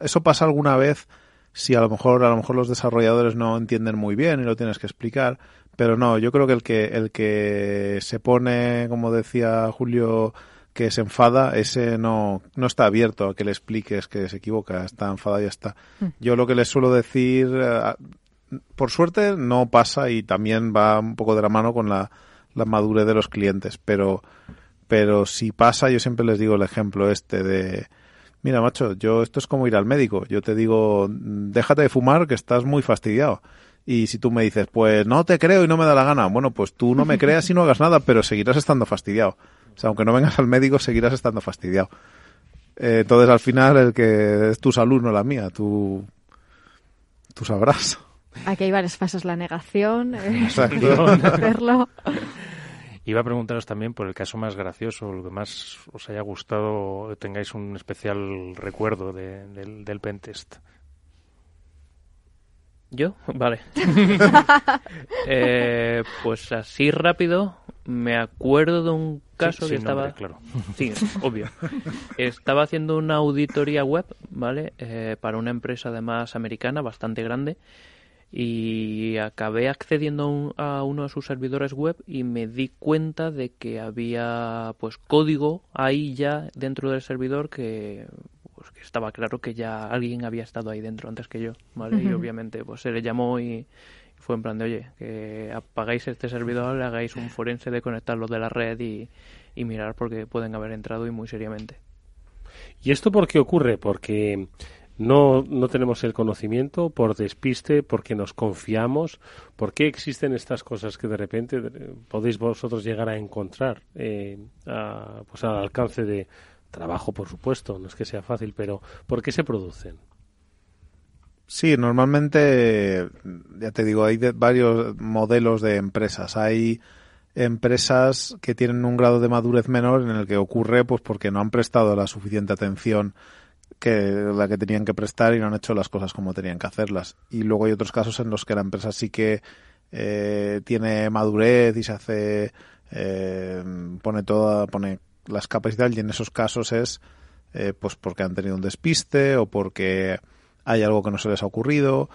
eso pasa alguna vez si a lo mejor, a lo mejor los desarrolladores no entienden muy bien y lo tienes que explicar, pero no, yo creo que el que, el que se pone, como decía Julio, que se enfada, ese no, no está abierto a que le expliques que se equivoca, está enfadado y ya está. Mm. Yo lo que les suelo decir, eh, por suerte no pasa y también va un poco de la mano con la, la madurez de los clientes, pero, pero si pasa, yo siempre les digo el ejemplo este de, mira macho, yo esto es como ir al médico, yo te digo, déjate de fumar que estás muy fastidiado. Y si tú me dices, pues no te creo y no me da la gana, bueno, pues tú no me creas y no hagas nada, pero seguirás estando fastidiado. O sea, aunque no vengas al médico, seguirás estando fastidiado. Eh, entonces, al final, el que es tu salud, no la mía, tú, tú sabrás. Aquí hay varias fases, la negación, eh. Iba a preguntaros también por el caso más gracioso, lo que más os haya gustado, tengáis un especial recuerdo de- del, del pentest. ¿Yo? Vale. Eh, pues así rápido, me acuerdo de un caso sin que estaba... nombre, claro. Sí, obvio. Estaba haciendo una auditoría web, ¿vale? Eh, para una empresa además americana bastante grande y acabé accediendo a, un- a uno de sus servidores web y me di cuenta de que había pues código ahí ya dentro del servidor que pues que estaba claro que ya alguien había estado ahí dentro antes que yo, ¿vale? Y obviamente pues se le llamó y fue en plan de, oye, que apagáis este servidor, le hagáis un forense de conectarlo de la red y, y mirar porque pueden haber entrado y muy seriamente. ¿Y esto por qué ocurre? Porque no, no tenemos el conocimiento, por despiste, porque nos confiamos. ¿Por qué existen estas cosas que de repente eh, podéis vosotros llegar a encontrar eh, a- pues al alcance de trabajo, por supuesto? No es que sea fácil, pero ¿por qué se producen? Sí, normalmente, ya te digo, hay de- varios modelos de empresas. Hay empresas que tienen un grado de madurez menor en el que ocurre pues porque no han prestado la suficiente atención que la que tenían que prestar y no han hecho las cosas como tenían que hacerlas. Y luego hay otros casos en los que la empresa sí que eh, tiene madurez y se hace eh, pone toda pone las capacidades y en esos casos es eh, pues porque han tenido un despiste o porque hay algo que no se les ha ocurrido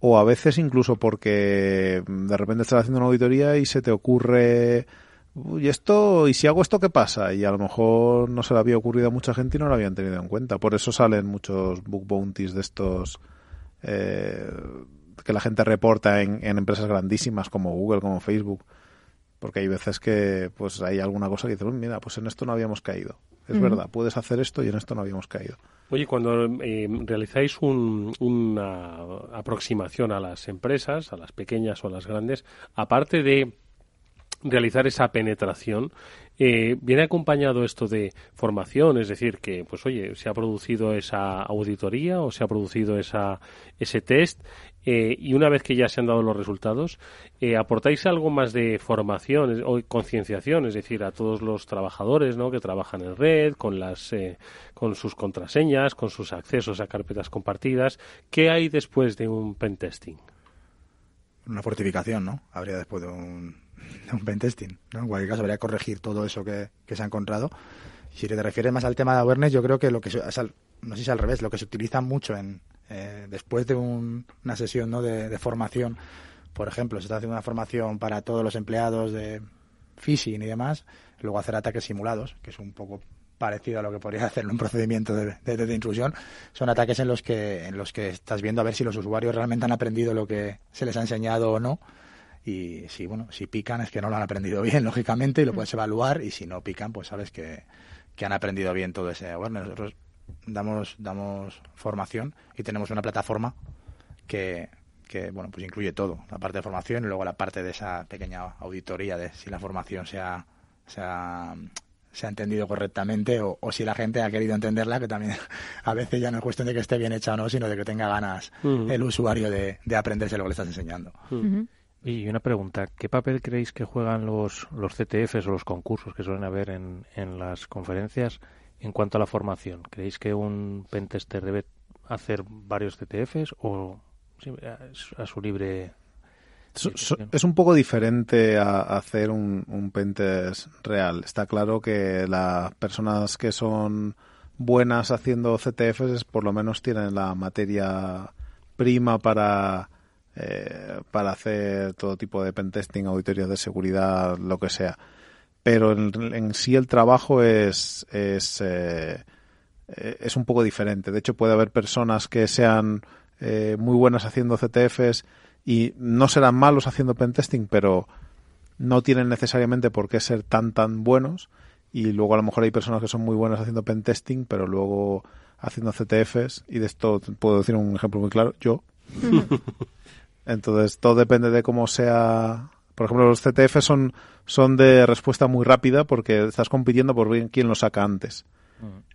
o a veces incluso porque de repente estás haciendo una auditoría y se te ocurre y esto y si hago esto qué pasa y a lo mejor no se le había ocurrido a mucha gente y no lo habían tenido en cuenta. Por eso salen muchos book bounties de estos eh, que la gente reporta en, en empresas grandísimas como Google como Facebook. Porque hay veces que pues hay alguna cosa que dices, mira, pues en esto no habíamos caído. Es verdad, puedes hacer esto y en esto no habíamos caído. Oye, cuando eh, realizáis un- una aproximación a las empresas, a las pequeñas o a las grandes, aparte de realizar esa penetración, eh, viene acompañado esto de formación, es decir, que, pues oye, se ha producido esa auditoría o se ha producido esa, ese test eh, y una vez que ya se han dado los resultados, eh, ¿aportáis algo más de formación o concienciación, es decir, a todos los trabajadores ¿no? que trabajan en red, con, las, eh, con sus contraseñas, con sus accesos a carpetas compartidas? ¿Qué hay después de un pentesting? Una fortificación, ¿no? Habría después de un, un pentesting, ¿no? En cualquier caso, habría que corregir todo eso que, que se ha encontrado. Si te refieres más al tema de awareness, yo creo que lo que es al- no sé si es al revés, lo que se utiliza mucho en eh, después de un- una sesión de, de formación, por ejemplo, se está haciendo una formación para todos los empleados de phishing y demás, luego hacer ataques simulados, que es un poco parecido a lo que podría hacer un procedimiento de, de- de intrusión, son ataques en los que en los que estás viendo a ver si los usuarios realmente han aprendido lo que se les ha enseñado o no y si bueno si pican es que no lo han aprendido bien lógicamente y lo puedes evaluar y si no pican pues sabes que, que han aprendido bien todo ese awareness. Nosotros damos damos formación y tenemos una plataforma que que bueno pues incluye todo la parte de formación y luego la parte de esa pequeña auditoría de si la formación se ha, se ha, se ha entendido correctamente o, o si la gente ha querido entenderla que también a veces ya no es cuestión de que esté bien hecha o no sino de que tenga ganas el usuario de, de aprenderse lo que le estás enseñando Y una pregunta, ¿qué papel creéis que juegan los, los CTFs o los concursos que suelen haber en, en las conferencias en cuanto a la formación? ¿Creéis que un pentester debe hacer varios CTFs o a, su libre... Es un poco diferente a, a hacer un, un pentest real. Está claro que las personas que son buenas haciendo CTFs por lo menos tienen la materia prima para, eh, para hacer todo tipo de pentesting, auditorías de seguridad, lo que sea. Pero en, sí el trabajo es, es, eh, es un poco diferente. De hecho, puede haber personas que sean eh, muy buenas haciendo CTFs y no serán malos haciendo pentesting, pero no tienen necesariamente por qué ser tan tan buenos. Y luego a lo mejor hay personas que son muy buenas haciendo pentesting, pero luego haciendo CTFs, y de esto puedo decir un ejemplo muy claro, yo. Entonces todo depende de cómo sea. Por ejemplo, los CTF son, son de respuesta muy rápida porque estás compitiendo por ver quién lo saca antes.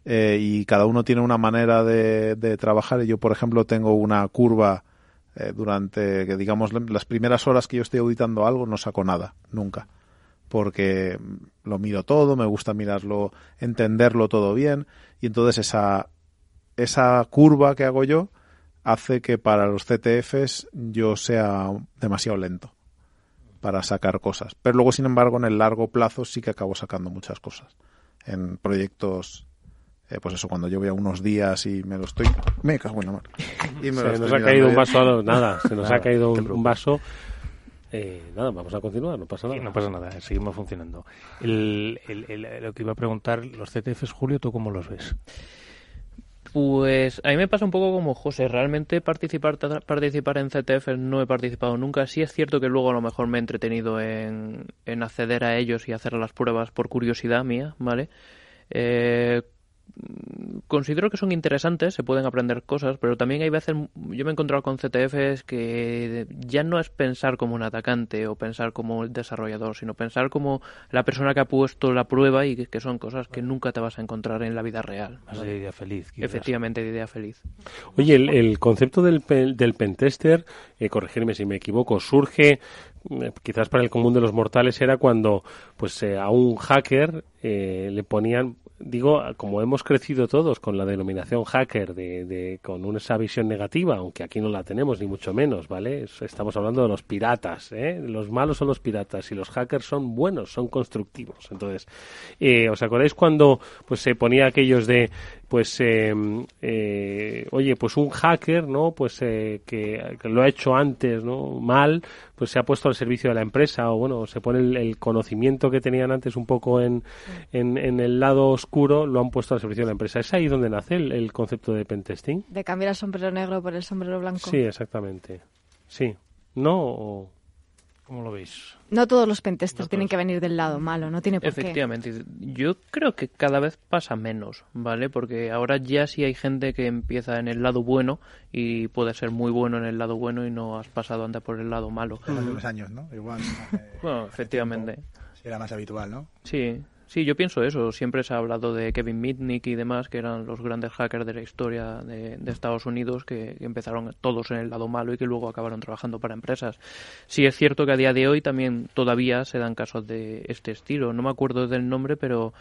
Eh, y cada uno tiene una manera de, de trabajar. Y yo, por ejemplo, tengo una curva eh, durante, que digamos, las primeras horas que yo estoy auditando algo, no saco nada, nunca. Porque lo miro todo, me gusta mirarlo, entenderlo todo bien. Y entonces esa, esa curva que hago yo hace que para los CTFs yo sea demasiado lento para sacar cosas. Pero luego, sin embargo, en el largo plazo sí que acabo sacando muchas cosas. En proyectos, eh, pues eso, cuando yo veo unos días y me lo estoy... Me cago en la mar. Y me se lo nos ha caído un vaso, a- nada, se nos Nada, ha caído un, un vaso. Eh, nada, vamos a continuar, no pasa nada. No pasa nada, seguimos funcionando. El, el- el- lo que iba a preguntar, los CTFs, Julio, ¿tú cómo los ves? Pues a mí me pasa un poco como José. Realmente participar, participar en CTF no he participado nunca. Sí es cierto que luego a lo mejor me he entretenido en, en acceder a ellos y hacer las pruebas por curiosidad mía, ¿vale? Eh, considero que son interesantes, se pueden aprender cosas, pero también hay veces, yo me he encontrado con CTFs que ya no es pensar como un atacante o pensar como el desarrollador, sino pensar como la persona que ha puesto la prueba y que, son cosas que nunca te vas a encontrar en la vida real. Más de idea feliz. quizás. Efectivamente, de idea feliz. Oye, el, el concepto del, del pentester, eh, corregirme si me equivoco, surge eh, quizás para el común de los mortales era cuando pues eh, a un hacker eh, le ponían digo, como hemos crecido todos con la denominación hacker, de, de, con esa visión negativa, aunque aquí no la tenemos ni mucho menos, ¿vale? Estamos hablando de los piratas, ¿eh? Los malos son los piratas y los hackers son buenos, son constructivos. Entonces, eh, ¿os acordáis cuando pues se ponía aquellos de pues em, eh, oye pues un hacker no pues eh, que, lo ha hecho antes no mal pues se ha puesto al servicio de la empresa o bueno se pone el, conocimiento que tenían antes un poco en, en, el lado oscuro lo han puesto al servicio de la empresa. Es ahí donde nace el, concepto de pentesting. De cambiar el sombrero negro por el sombrero blanco. Sí exactamente. Sí. No ¿Cómo lo veis? No todos los pentesters tienen que venir del lado malo, no tiene por Efectivamente. Yo creo que cada vez pasa menos, ¿vale? Porque ahora ya sí hay gente que empieza en el lado bueno y puede ser muy bueno en el lado bueno y no has pasado antes por el lado malo. Hace unos años, ¿no? Igual. bueno, efectivamente. Era más habitual, ¿no? Sí, Sí, yo pienso eso. Siempre se ha hablado de Kevin Mitnick y demás, que eran los grandes hackers de la historia de, Estados Unidos, que, empezaron todos en el lado malo y que luego acabaron trabajando para empresas. Sí es cierto que a día de hoy también todavía se dan casos de este estilo. No me acuerdo del nombre, pero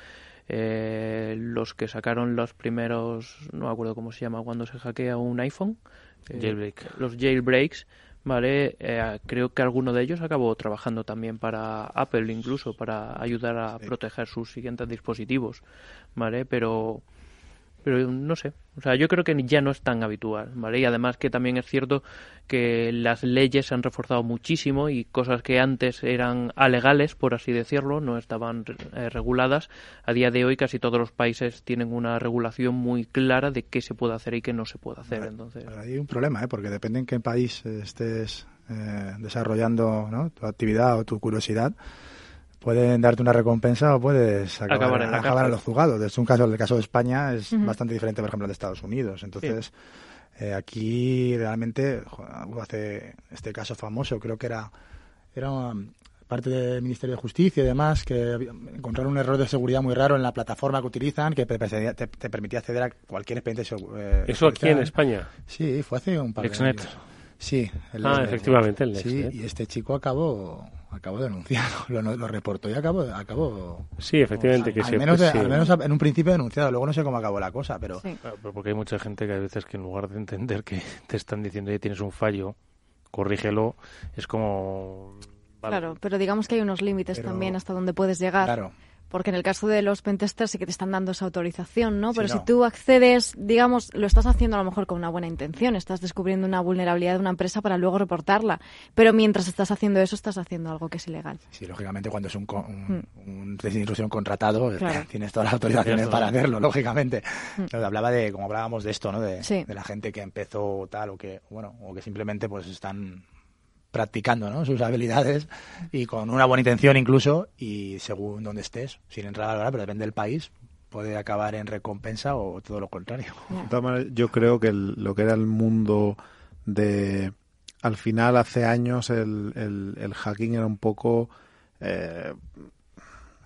eh, los que sacaron los primeros, no me acuerdo cómo se llama, cuando se hackea un iPhone. Eh, los jailbreaks ¿vale? Eh, creo que alguno de ellos acabó trabajando también para Apple incluso, para ayudar a proteger sus siguientes dispositivos, ¿vale? Pero pero no sé, o sea, yo creo que ya no es tan habitual, ¿vale? Y además que también es cierto que las leyes se han reforzado muchísimo y cosas que antes eran alegales, por así decirlo, no estaban eh, reguladas, a día de hoy casi todos los países tienen una regulación muy clara de qué se puede hacer y qué no se puede hacer, entonces... hay un problema, ¿eh? Porque depende en qué país estés eh, desarrollando ¿no? tu actividad o tu curiosidad, pueden darte una recompensa o puedes acabar, en, los juzgados. Es un caso, el caso de España es bastante diferente, por ejemplo, de Estados Unidos. Entonces, eh, aquí realmente hace este caso famoso, creo que era, era parte del Ministerio de Justicia y demás, que encontraron un error de seguridad muy raro en la plataforma que utilizan que te, permitía acceder a cualquier expediente. Eh, ¿Eso aquí en España? Sí, fue hace un par de años. Sí, ah, efectivamente, el Sí, y este chico acabó acabó denunciado, lo, lo reportó y acabó, acabó Sí, efectivamente que al Menos, Al menos en un principio denunciado, luego no sé cómo acabó la cosa, pero... Porque hay mucha gente que a veces que en lugar de entender que te están diciendo que tienes un fallo, corrígelo, es como... Claro, pero digamos que hay unos límites también hasta donde puedes llegar. Claro. Porque en el caso de los pentesters sí que te están dando esa autorización, ¿no? Pero si tú accedes, digamos, lo estás haciendo a lo mejor con una buena intención, estás descubriendo una vulnerabilidad de una empresa para luego reportarla. Pero mientras estás haciendo eso, estás haciendo algo que es ilegal. Sí, lógicamente cuando es un, un, de intrusión contratado, tienes todas las autorizaciones para hacerlo, lógicamente. Hmm. Hablaba de, como hablábamos de esto, ¿no? De, de la gente que empezó tal o que, bueno, o que simplemente pues están practicando ¿no? sus habilidades y con una buena intención incluso y según donde estés, sin entrar a la hora, pero depende del país, puede acabar en recompensa o todo lo contrario. yo creo que lo que era el mundo de... Al final, hace años, el, el, hacking era un poco... Eh,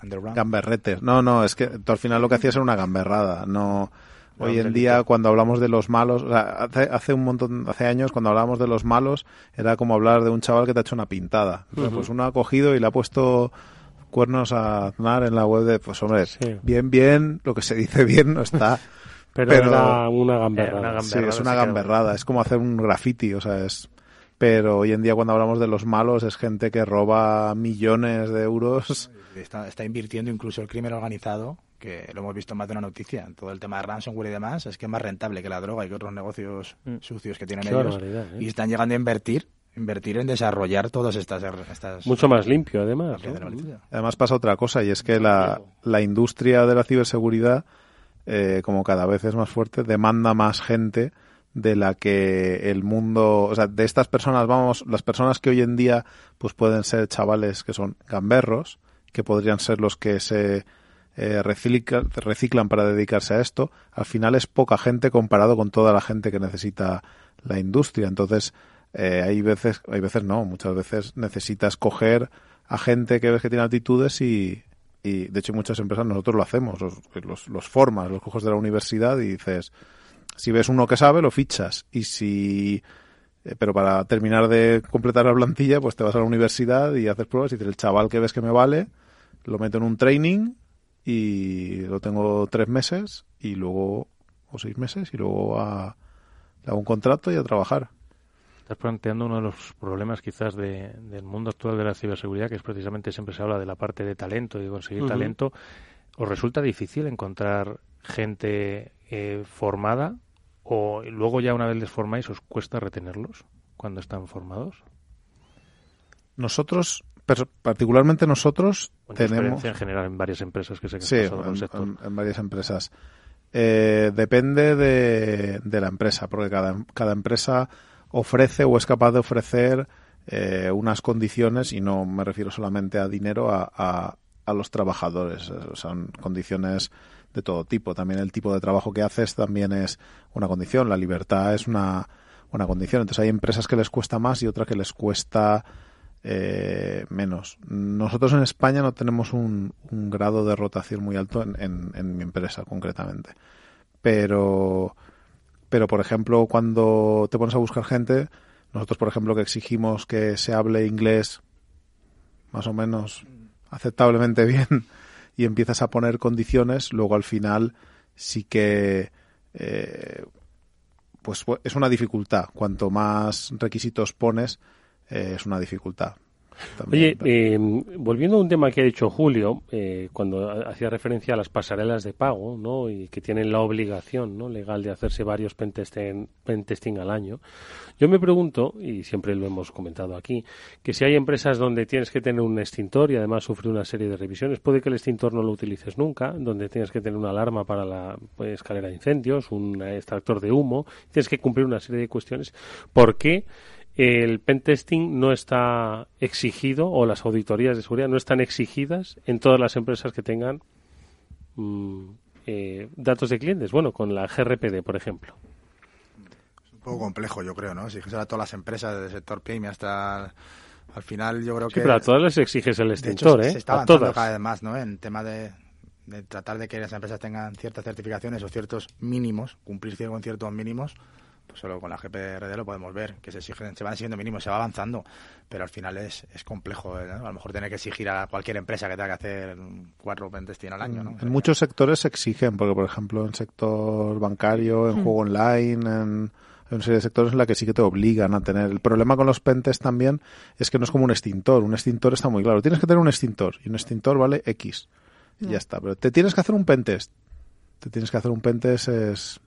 gamberretes. No, no, es que tú al final lo que hacías era una gamberrada. No, Hoy en día, cuando hablamos de los malos, hace, un montón, hace años, cuando hablábamos de los malos, era como hablar de un chaval que te ha hecho una pintada. Pues uno ha cogido y le ha puesto cuernos a Aznar en la web de, pues hombre, bien, bien, lo que se dice bien no está. pero, era una gamberrada. sí, es una gamberrada. Es como hacer un graffiti, o sea, es... Pero hoy en día cuando hablamos de los malos es gente que roba millones de euros. Está, está invirtiendo incluso el crimen organizado que lo hemos visto más de una noticia, en todo el tema de ransomware y demás, es que es más rentable que la droga y que otros negocios mm. sucios que tienen ellos. ¿eh? Y están llegando a invertir invertir en desarrollar todas estas, estas mucho más limpio además además pasa otra cosa y es que la, la industria de la ciberseguridad eh, como cada vez es más fuerte demanda más gente de la que el mundo, o sea, de estas personas, vamos, las personas que hoy en día pues pueden ser chavales que son gamberros, que podrían ser los que se eh, reciclan, para dedicarse a esto, al final es poca gente comparado con toda la gente que necesita la industria. Entonces, eh, hay veces, hay veces no, muchas veces necesitas coger a gente que ves que tiene actitudes y, y de hecho muchas empresas nosotros lo hacemos, los, los, formas, los coges de la universidad y dices, si ves uno que sabe, lo fichas. Y si eh, pero para terminar de completar la plantilla, pues te vas a la universidad y haces pruebas y dices, el chaval que ves que me vale, lo meto en un training y lo tengo tres meses y luego, o seis meses, y luego a, un contrato y a trabajar. Estás planteando uno de los problemas quizás de- del mundo actual de la ciberseguridad, que es precisamente siempre se habla de la parte de talento y de conseguir talento. ¿Os resulta difícil encontrar gente eh, formada o luego ya una vez les formáis os cuesta retenerlos cuando están formados? Nosotros, particularmente nosotros, tenemos... en general en varias empresas que sé que has Sí, pasado por el en, sector. en- en varias empresas. Eh, depende de, de la empresa, porque cada, cada empresa ofrece o es capaz de ofrecer eh, unas condiciones, y no me refiero solamente a dinero, a, a, a los trabajadores. Eh, Son condiciones de todo tipo. También el tipo de trabajo que haces también es una condición. La libertad es una, una condición. Entonces hay empresas que les cuesta más y otras que les cuesta eh, menos. Nosotros en España no tenemos un, grado de rotación muy alto en, en- en mi empresa concretamente. Pero, pero por ejemplo, cuando te pones a buscar gente, nosotros por ejemplo que exigimos que se hable inglés más o menos aceptablemente bien y empiezas a poner condiciones, luego al final sí que eh, pues fu- es una dificultad. Cuanto más requisitos pones, eh, es una dificultad. Oye, eh, volviendo a un tema que ha dicho Julio, eh, cuando ha- hacía referencia a las pasarelas de pago, ¿no? Y que tienen la obligación, ¿no? Legal de hacerse varios pentesting, pentesting al año. Yo me pregunto, y siempre lo hemos comentado aquí, que si hay empresas donde tienes que tener un extintor y además sufrir una serie de revisiones, puede que el extintor no lo utilices nunca, donde tienes que tener una alarma para la pues, escalera de incendios, un extractor de humo, tienes que cumplir una serie de cuestiones. ¿Por qué? El pentesting no está exigido o las auditorías de seguridad no están exigidas en todas las empresas que tengan mm, eh, datos de clientes. Bueno, con la GRPD, por ejemplo. un poco complejo, yo creo, ¿no? Si a todas las empresas del sector PYME hasta... Al final yo creo Sí, que... pero a todas les exiges el De hecho, extintor, ¿eh? Se está a avanzando todas. cada vez más, ¿no? En tema de, de tratar de que las empresas tengan ciertas certificaciones o ciertos mínimos, cumplir con ciertos mínimos, pues solo con la GPRD lo podemos ver, que se exigen, se van exigiendo mínimos, se va avanzando, pero al final es, es complejo, ¿eh? ¿no? A lo mejor tener que exigir a cualquier empresa que tenga que hacer cuatro pentesting al año, ¿no? En muchos sectores se exigen, porque por ejemplo en sector bancario, en Mm. juego online, en, hay una serie de sectores en la que sí que te obligan a tener. El problema con los pentes también es que no es como un extintor. Un extintor está muy claro. Tienes que tener un extintor y un extintor vale X. Y Ya. ya está. Pero te tienes que hacer un pentest. Te tienes que hacer un pentest es...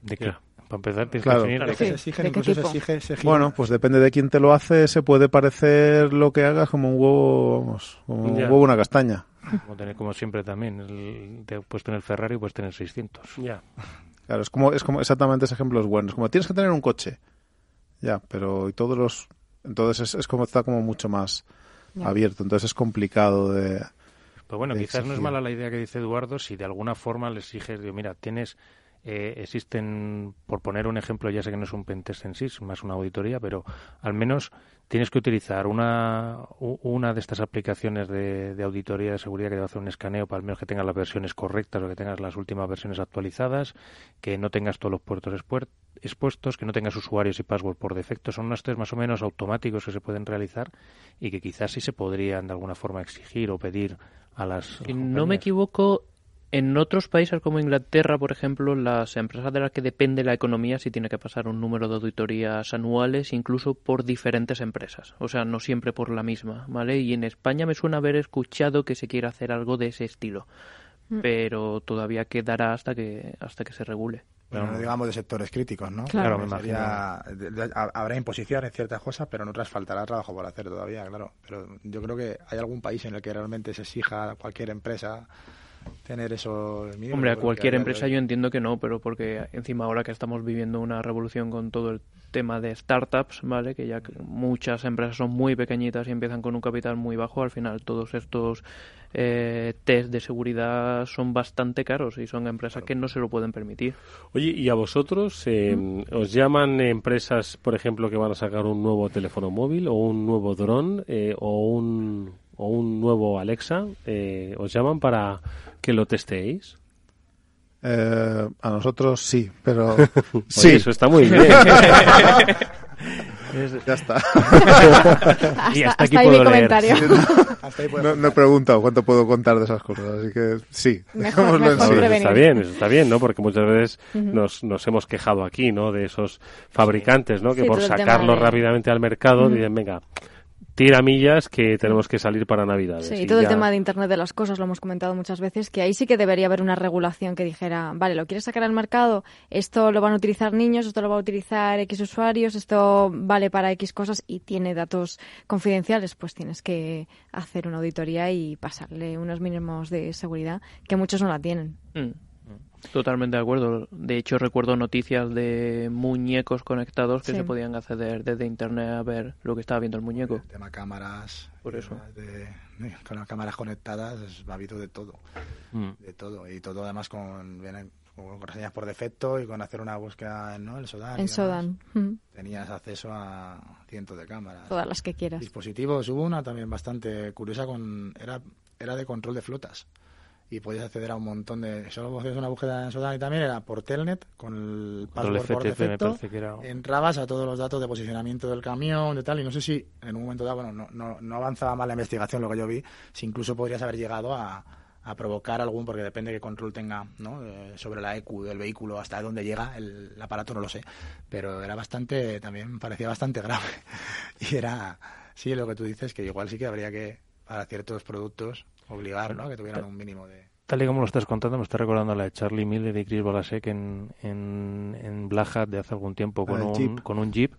¿De qué? Para empezar, tienes Claro. que definir Claro, de qué. se exigen, incluso se exige, se exige- Bueno, pues depende de quién te lo hace, se puede parecer lo que hagas como un huevo, vamos, como un Ya. huevo una castaña. Como, tener, como siempre también, el, te puedes tener Ferrari, puedes tener 600. Ya. Claro, es como, es como exactamente ese ejemplo es bueno. Es como tienes que tener un coche. Ya, pero y todos los. Entonces es, es como está como mucho más Ya. abierto. Entonces es complicado de. Pues bueno, de quizás no es exigir. mala la idea que dice Eduardo si de alguna forma le exiges, digo, mira, tienes, eh, existen, por poner un ejemplo, ya sé que no es un pentest en sí, es más una auditoría, pero al menos tienes que utilizar una, una de estas aplicaciones de, de auditoría de seguridad que te va a hacer un escaneo para al menos que tengas las versiones correctas o que tengas las últimas versiones actualizadas, que no tengas todos los puertos expuestos, que no tengas usuarios y password por defecto. Son unos test más o menos automáticos que se pueden realizar y que quizás sí se podrían de alguna forma exigir o pedir a las Si no me equivoco, en otros países como Inglaterra, por ejemplo, las empresas de las que depende la economía sí tiene que pasar un número de auditorías anuales, incluso por diferentes empresas. O sea, no siempre por la misma, ¿vale? Y en España me suena haber escuchado que se quiere hacer algo de ese estilo. Mm. Pero todavía quedará hasta que hasta que se regule. Pero no digamos de sectores críticos, ¿no? Claro. Me sería- de- de- ha- habrá imposición en ciertas cosas, pero en otras faltará trabajo por hacer todavía, claro. Pero yo creo que hay algún país en el que realmente se exija a cualquier empresa tener esos mínimos. Hombre, a cualquier empresa yo entiendo que no, pero porque encima ahora que estamos viviendo una revolución con todo el tema de startups, ¿vale? Que ya muchas empresas son muy pequeñitas y empiezan con un capital muy bajo, al final todos estos eh, test de seguridad son bastante caros y son empresas que no se lo pueden permitir. Oye, ¿y a vosotros eh, os llaman empresas, por ejemplo, que van a sacar un nuevo teléfono móvil o un nuevo dron eh, o, un, o un nuevo Alexa? eh, ¿Os llaman para que lo testéis? Eh, a nosotros sí, pero. Oye, eso está muy bien. Ya está. y hasta, aquí ahí mi comentario. no, no, he preguntado cuánto puedo contar de esas cosas, así que sí. Mejor, mejor está bien, está bien, ¿no? Porque muchas veces nos, nos hemos quejado aquí, ¿no? De esos fabricantes, ¿no? Que por sacarlo rápidamente al mercado dicen, venga, tiramillas que tenemos que salir para Navidad. Sí, y todo el tema de Internet de las cosas lo hemos comentado muchas veces, que ahí sí que debería haber una regulación que dijera, vale, ¿lo quieres sacar al mercado? Esto lo van a utilizar niños, esto lo va a utilizar X usuarios, esto vale para X cosas y tiene datos confidenciales, pues tienes que hacer una auditoría y pasarle unos mínimos de seguridad que muchos no la tienen. Mm. Totalmente de acuerdo. De hecho, recuerdo noticias de muñecos conectados que se podían acceder desde internet a ver lo que estaba viendo el muñeco. El tema cámaras. Por eso. con las cámaras conectadas ha habido de todo. Mm. De todo. Y todo además con, vienen, con reseñas por defecto y con hacer una búsqueda en ¿no? el Sodan. En Sodan. Mm. Tenías acceso a cientos de cámaras. Todas las que quieras. Dispositivos. Hubo una también bastante curiosa con... Era, era de control de flotas y podías acceder a un montón de... Solo hacías una búsqueda en Sodan y también era por Telnet, con el password por defecto, entrabas a todos los datos de posicionamiento del camión, de tal, y no sé si en un momento dado, bueno, no, no, no avanzaba más la investigación lo que yo vi, si incluso podrías haber llegado a, a provocar algún, porque depende de qué control tenga ¿no? Eh, sobre la EQ del vehículo, hasta dónde llega el, aparato, no lo sé, pero era bastante, también parecía bastante grave. y era, sí, lo que tú dices, que igual sí que habría que, para ciertos productos, obligar, ¿no? Que tuvieran un mínimo de... Tal y como lo estás contando, me está recordando la de Charlie Miller y Chris Balasek en, en, en Black Hat de hace algún tiempo con, un, con un Jeep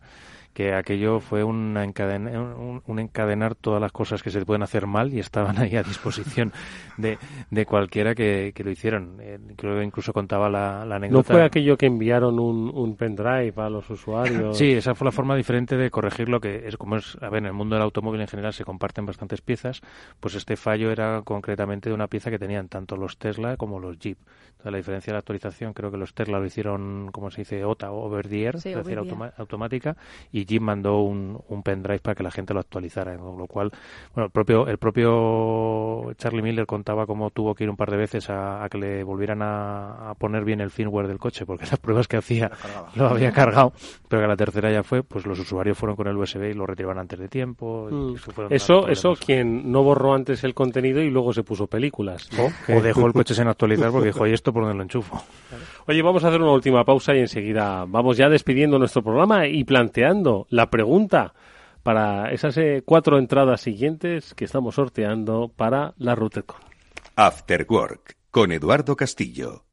que aquello fue un, un, encadenar todas las cosas que se pueden hacer mal y estaban ahí a disposición de, de cualquiera que, que, lo hicieron. Eh, creo que incluso contaba la, anécdota. ¿No fue aquello que enviaron un, un pendrive a los usuarios? Sí, esa fue la forma diferente de corregir lo que es como es, a ver, en el mundo del automóvil en general se comparten bastantes piezas, pues este fallo era concretamente de una pieza que tenían tanto los Tesla como los Jeep la diferencia de la actualización, creo que los Tesla lo hicieron, como se dice, OTA, over the air, es decir, automática, y Jim mandó un, un, pendrive para que la gente lo actualizara, con lo cual, bueno, el propio, el propio Charlie Miller contaba cómo tuvo que ir un par de veces a, que le volvieran a, poner bien el firmware del coche, porque las pruebas que hacía lo, había cargado, pero que la tercera ya fue, pues los usuarios fueron con el USB y lo retiraban antes de tiempo. Mm. Eso, eso quien no borró antes el contenido y luego se puso películas. O, dejó el coche sin actualizar porque dijo, ¿y esto por donde lo enchufo. Oye, vamos a hacer una última pausa y enseguida vamos ya despidiendo nuestro programa y planteando la pregunta para esas eh, cuatro entradas siguientes que estamos sorteando para la RouterCon. After Work con Eduardo Castillo.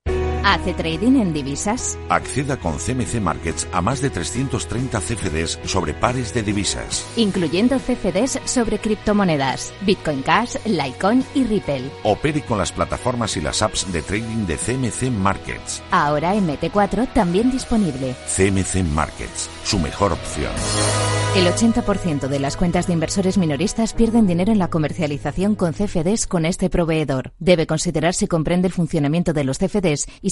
¿Hace trading en divisas? Acceda con CMC Markets a más de 330 CFDs sobre pares de divisas. Incluyendo CFDs sobre criptomonedas, Bitcoin Cash, Litecoin y Ripple. Opere con las plataformas y las apps de trading de CMC Markets. Ahora MT4 también disponible. CMC Markets, su mejor opción. El 80% de las cuentas de inversores minoristas pierden dinero en la comercialización con CFDs con este proveedor. Debe considerar si comprende el funcionamiento de los CFDs y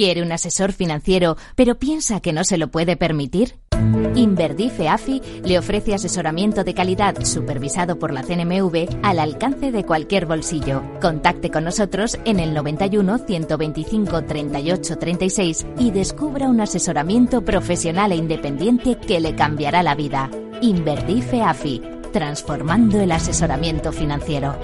¿Quiere un asesor financiero, pero piensa que no se lo puede permitir? Inverdife AFI le ofrece asesoramiento de calidad supervisado por la CNMV al alcance de cualquier bolsillo. Contacte con nosotros en el 91 125 38 36 y descubra un asesoramiento profesional e independiente que le cambiará la vida. Inverdife AFI, transformando el asesoramiento financiero.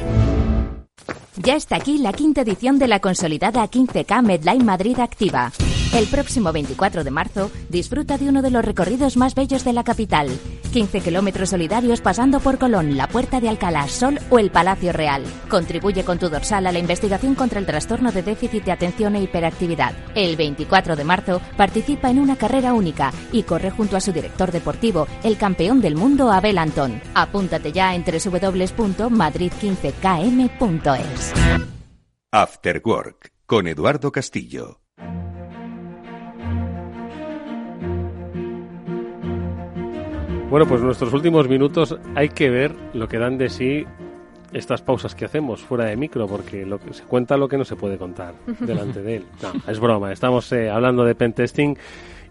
Ya está aquí la quinta edición de la consolidada 15K Medline Madrid Activa. El próximo 24 de marzo disfruta de uno de los recorridos más bellos de la capital. 15 kilómetros solidarios pasando por Colón, la Puerta de Alcalá, Sol o el Palacio Real. Contribuye con tu dorsal a la investigación contra el trastorno de déficit de atención e hiperactividad. El 24 de marzo participa en una carrera única y corre junto a su director deportivo, el campeón del mundo Abel Antón. Apúntate ya en www.madrid15km.es. After Work con Eduardo Castillo. Bueno, pues nuestros últimos minutos hay que ver lo que dan de sí estas pausas que hacemos fuera de micro, porque lo que se cuenta lo que no se puede contar delante de él. No, es broma. Estamos eh, hablando de pentesting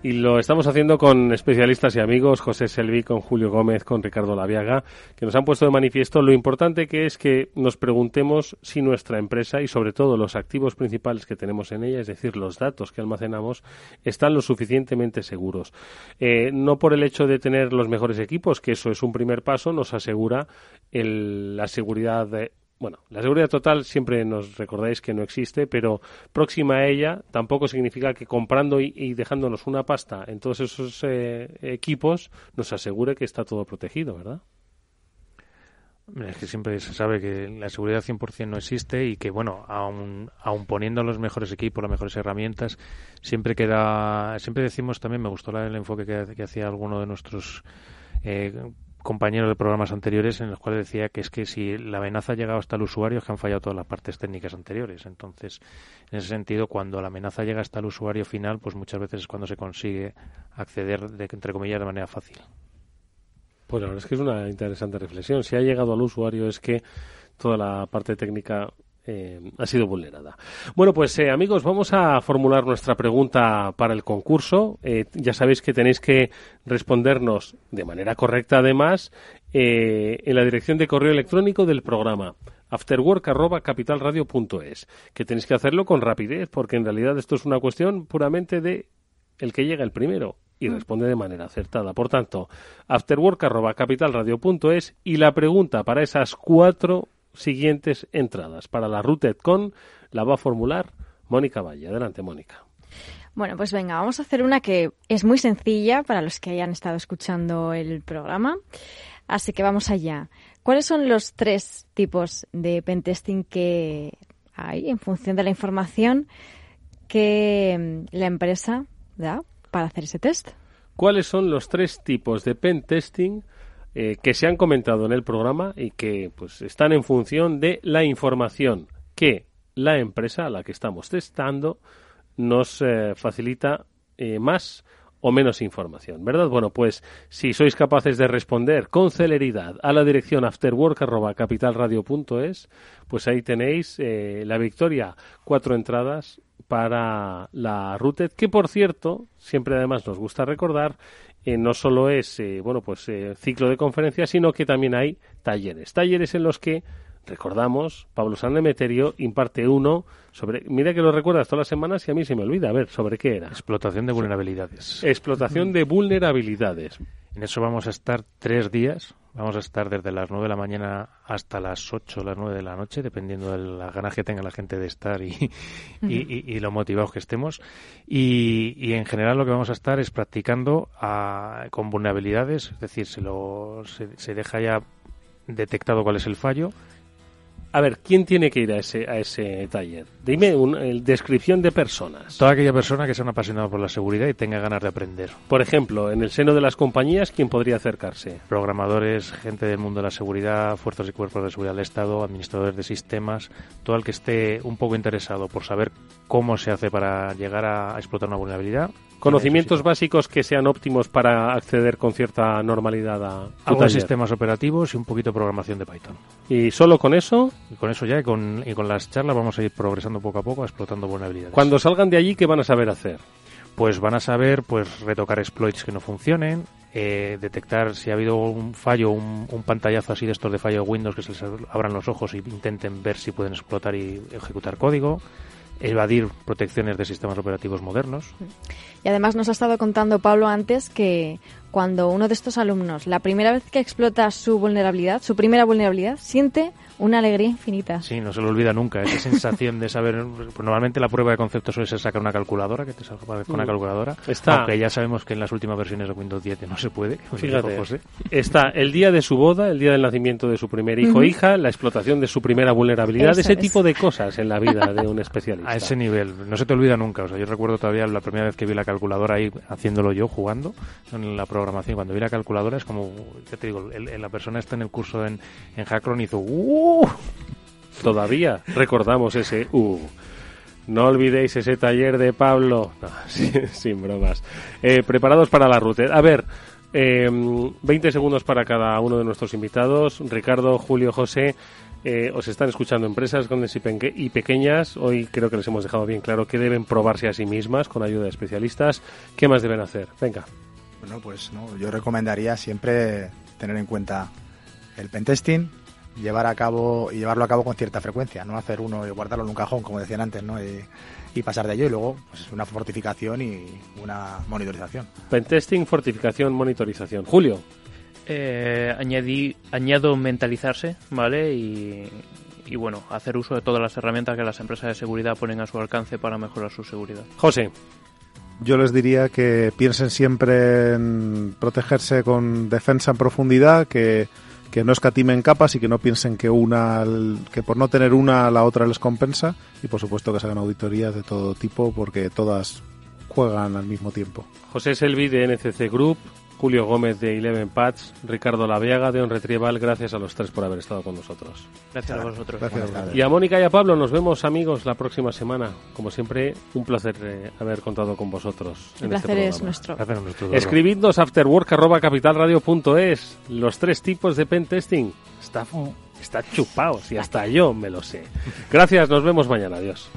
y lo estamos haciendo con especialistas y amigos, José Selvi, con Julio Gómez, con Ricardo Laviaga, que nos han puesto de manifiesto lo importante que es que nos preguntemos si nuestra empresa y sobre todo los activos principales que tenemos en ella, es decir, los datos que almacenamos, están lo suficientemente seguros. Eh, no por el hecho de tener los mejores equipos, que eso es un primer paso, nos asegura la seguridad de bueno, la seguridad total siempre nos recordáis que no existe, pero próxima a ella tampoco significa que comprando y, dejándonos una pasta en todos esos eh, equipos nos asegure que está todo protegido, ¿verdad? Es que siempre se sabe que la seguridad 100% no existe y que, bueno, aun, aun poniendo los mejores equipos, las mejores herramientas, siempre queda. Siempre decimos también, me gustó el enfoque que, hacía alguno de nuestros eh, compañeros de programas anteriores en los cuales decía que es que si la amenaza ha llegado hasta el usuario es que han fallado todas las partes técnicas anteriores. Entonces, en ese sentido, cuando la amenaza llega hasta el usuario final, pues muchas veces es cuando se consigue acceder, de, entre comillas, de manera fácil. Pues la verdad es que es una interesante reflexión. Si ha llegado al usuario es que toda la parte técnica eh, ha sido vulnerada. Bueno, pues eh, amigos, vamos a formular nuestra pregunta para el concurso. Eh, ya sabéis que tenéis que respondernos de manera correcta, además, en la dirección de correo electrónico del programa afterwork@capitalradio.es, que tenéis que hacerlo con rapidez, porque en realidad esto es una cuestión puramente de el que llega el primero y responde de manera acertada. Por tanto, afterwork.capitalradio.es y la pregunta para esas cuatro siguientes entradas. Para la RootedCon la va a formular Mónica Valle. Adelante, Mónica. Bueno, pues venga, vamos a hacer una que es muy sencilla para los que hayan estado escuchando el programa. Así que vamos allá. ¿Cuáles son los tres tipos de pentesting que hay en función de la información que mm, la empresa da para hacer ese test? ¿Cuáles son los tres tipos de pentesting eh, que se han comentado en el programa y que pues están en función de la información que la empresa a la que estamos testando nos eh, facilita eh, más o menos información, ¿verdad? Bueno, pues si sois capaces de responder con celeridad a la dirección afterwork@capitalradio.es, pues ahí tenéis la victoria, cuatro entradas para la Routed, que por cierto, siempre además nos gusta recordar, eh, no solo es eh, bueno pues eh, ciclo de conferencias, sino que también hay talleres. Talleres en los que recordamos, Pablo San Demeterio imparte uno sobre, mira que lo recuerdas todas las semanas y a mí se me olvida, a ver, ¿sobre qué era? Explotación de vulnerabilidades. Explotación de vulnerabilidades. En eso vamos a estar tres días, Vamos a estar desde las 9 de la mañana hasta las 8 o las 9 de la noche, dependiendo de las ganas que tenga la gente de estar y, y, lo motivados que estemos. Y, en general lo que vamos a estar es practicando con vulnerabilidades, es decir, se, lo, se deja ya detectado cuál es el fallo a ver, ¿quién tiene que ir a ese, a ese taller? Dime una descripción de personas. Toda aquella persona que sea un apasionado por la seguridad y tenga ganas de aprender. Por ejemplo, en el seno de las compañías, ¿quién podría acercarse? Programadores, gente del mundo de la seguridad, fuerzas y cuerpos de seguridad del Estado, administradores de sistemas, todo el que esté un poco interesado por saber cómo se hace para llegar a explotar una vulnerabilidad, Conocimientos básicos que sean óptimos para acceder con cierta normalidad a algunos sistemas operativos y un poquito de programación de Python. ¿Y solo con eso? Y con eso ya y con, y con las charlas vamos a ir progresando poco a poco, explotando vulnerabilidades. Cuando salgan de allí, ¿qué van a saber hacer? Pues van a saber pues retocar exploits que no funcionen, eh, detectar si ha habido un fallo, un, un, pantallazo así de estos de fallo de Windows que se les abran los ojos y intenten ver si pueden explotar y ejecutar código evadir protecciones de sistemas operativos modernos. Y además nos ha estado contando Pablo antes que cuando uno de estos alumnos, la primera vez que explota su vulnerabilidad, su primera vulnerabilidad, siente una alegría infinita. Sí, no se lo olvida nunca, esa sensación de saber. Pues normalmente la prueba de concepto suele ser sacar una calculadora, que te salga con una mm. calculadora. Está, aunque ya sabemos que en las últimas versiones de Windows 10 no se puede. Fíjate, está el día de su boda, el día del nacimiento de su primer hijo o hija, la explotación de su primera vulnerabilidad, ese tipo de cosas en la vida de un especialista. A ese nivel, no se te olvida nunca. O sea, yo recuerdo todavía la primera vez que vi la calculadora ahí haciéndolo yo, jugando en la programación. Cuando vi la calculadora es como, ya te digo, la persona está en el curso en, en Hackron y hizo ¡Uh! Todavía recordamos ese uh. No olvidéis ese taller de Pablo. sin, bromas. Eh, preparados para la ruta. A ver, Eh, 20 segundos para cada uno de nuestros invitados. Ricardo, Julio, José. Eh, os están escuchando empresas grandes y, peque- y pequeñas. Hoy creo que les hemos dejado bien claro que deben probarse a sí mismas con ayuda de especialistas. ¿Qué más deben hacer? Venga. Bueno, pues no, yo recomendaría siempre tener en cuenta el pentesting, llevar a cabo y llevarlo a cabo con cierta frecuencia, no hacer uno y guardarlo en un cajón, como decían antes, ¿no? Y, y pasar de ello y luego pues, una fortificación y una monitorización. Pentesting, fortificación, monitorización. Julio. Eh, añadí, añado mentalizarse, ¿vale? Y, y bueno, hacer uso de todas las herramientas que las empresas de seguridad ponen a su alcance para mejorar su seguridad. José. Yo les diría que piensen siempre en protegerse con defensa en profundidad, que, que no escatimen capas y que no piensen que una que por no tener una la otra les compensa y por supuesto que se hagan auditorías de todo tipo porque todas juegan al mismo tiempo. José Selvi de NCC Group, Julio Gómez de Eleven Patch, Ricardo Laviaga de On Retrieval, gracias a los tres por haber estado con nosotros. Gracias a vosotros. Y a Mónica y a Pablo nos vemos amigos la próxima semana. Como siempre, un placer eh, haber contado con vosotros. El en este placer es programa. nuestro. Placer es nuestro. Escribidnos afterwork.capitalradio.es los tres tipos de pentesting. Está, está chupado, si hasta yo me lo sé. Gracias, nos vemos mañana. Adiós.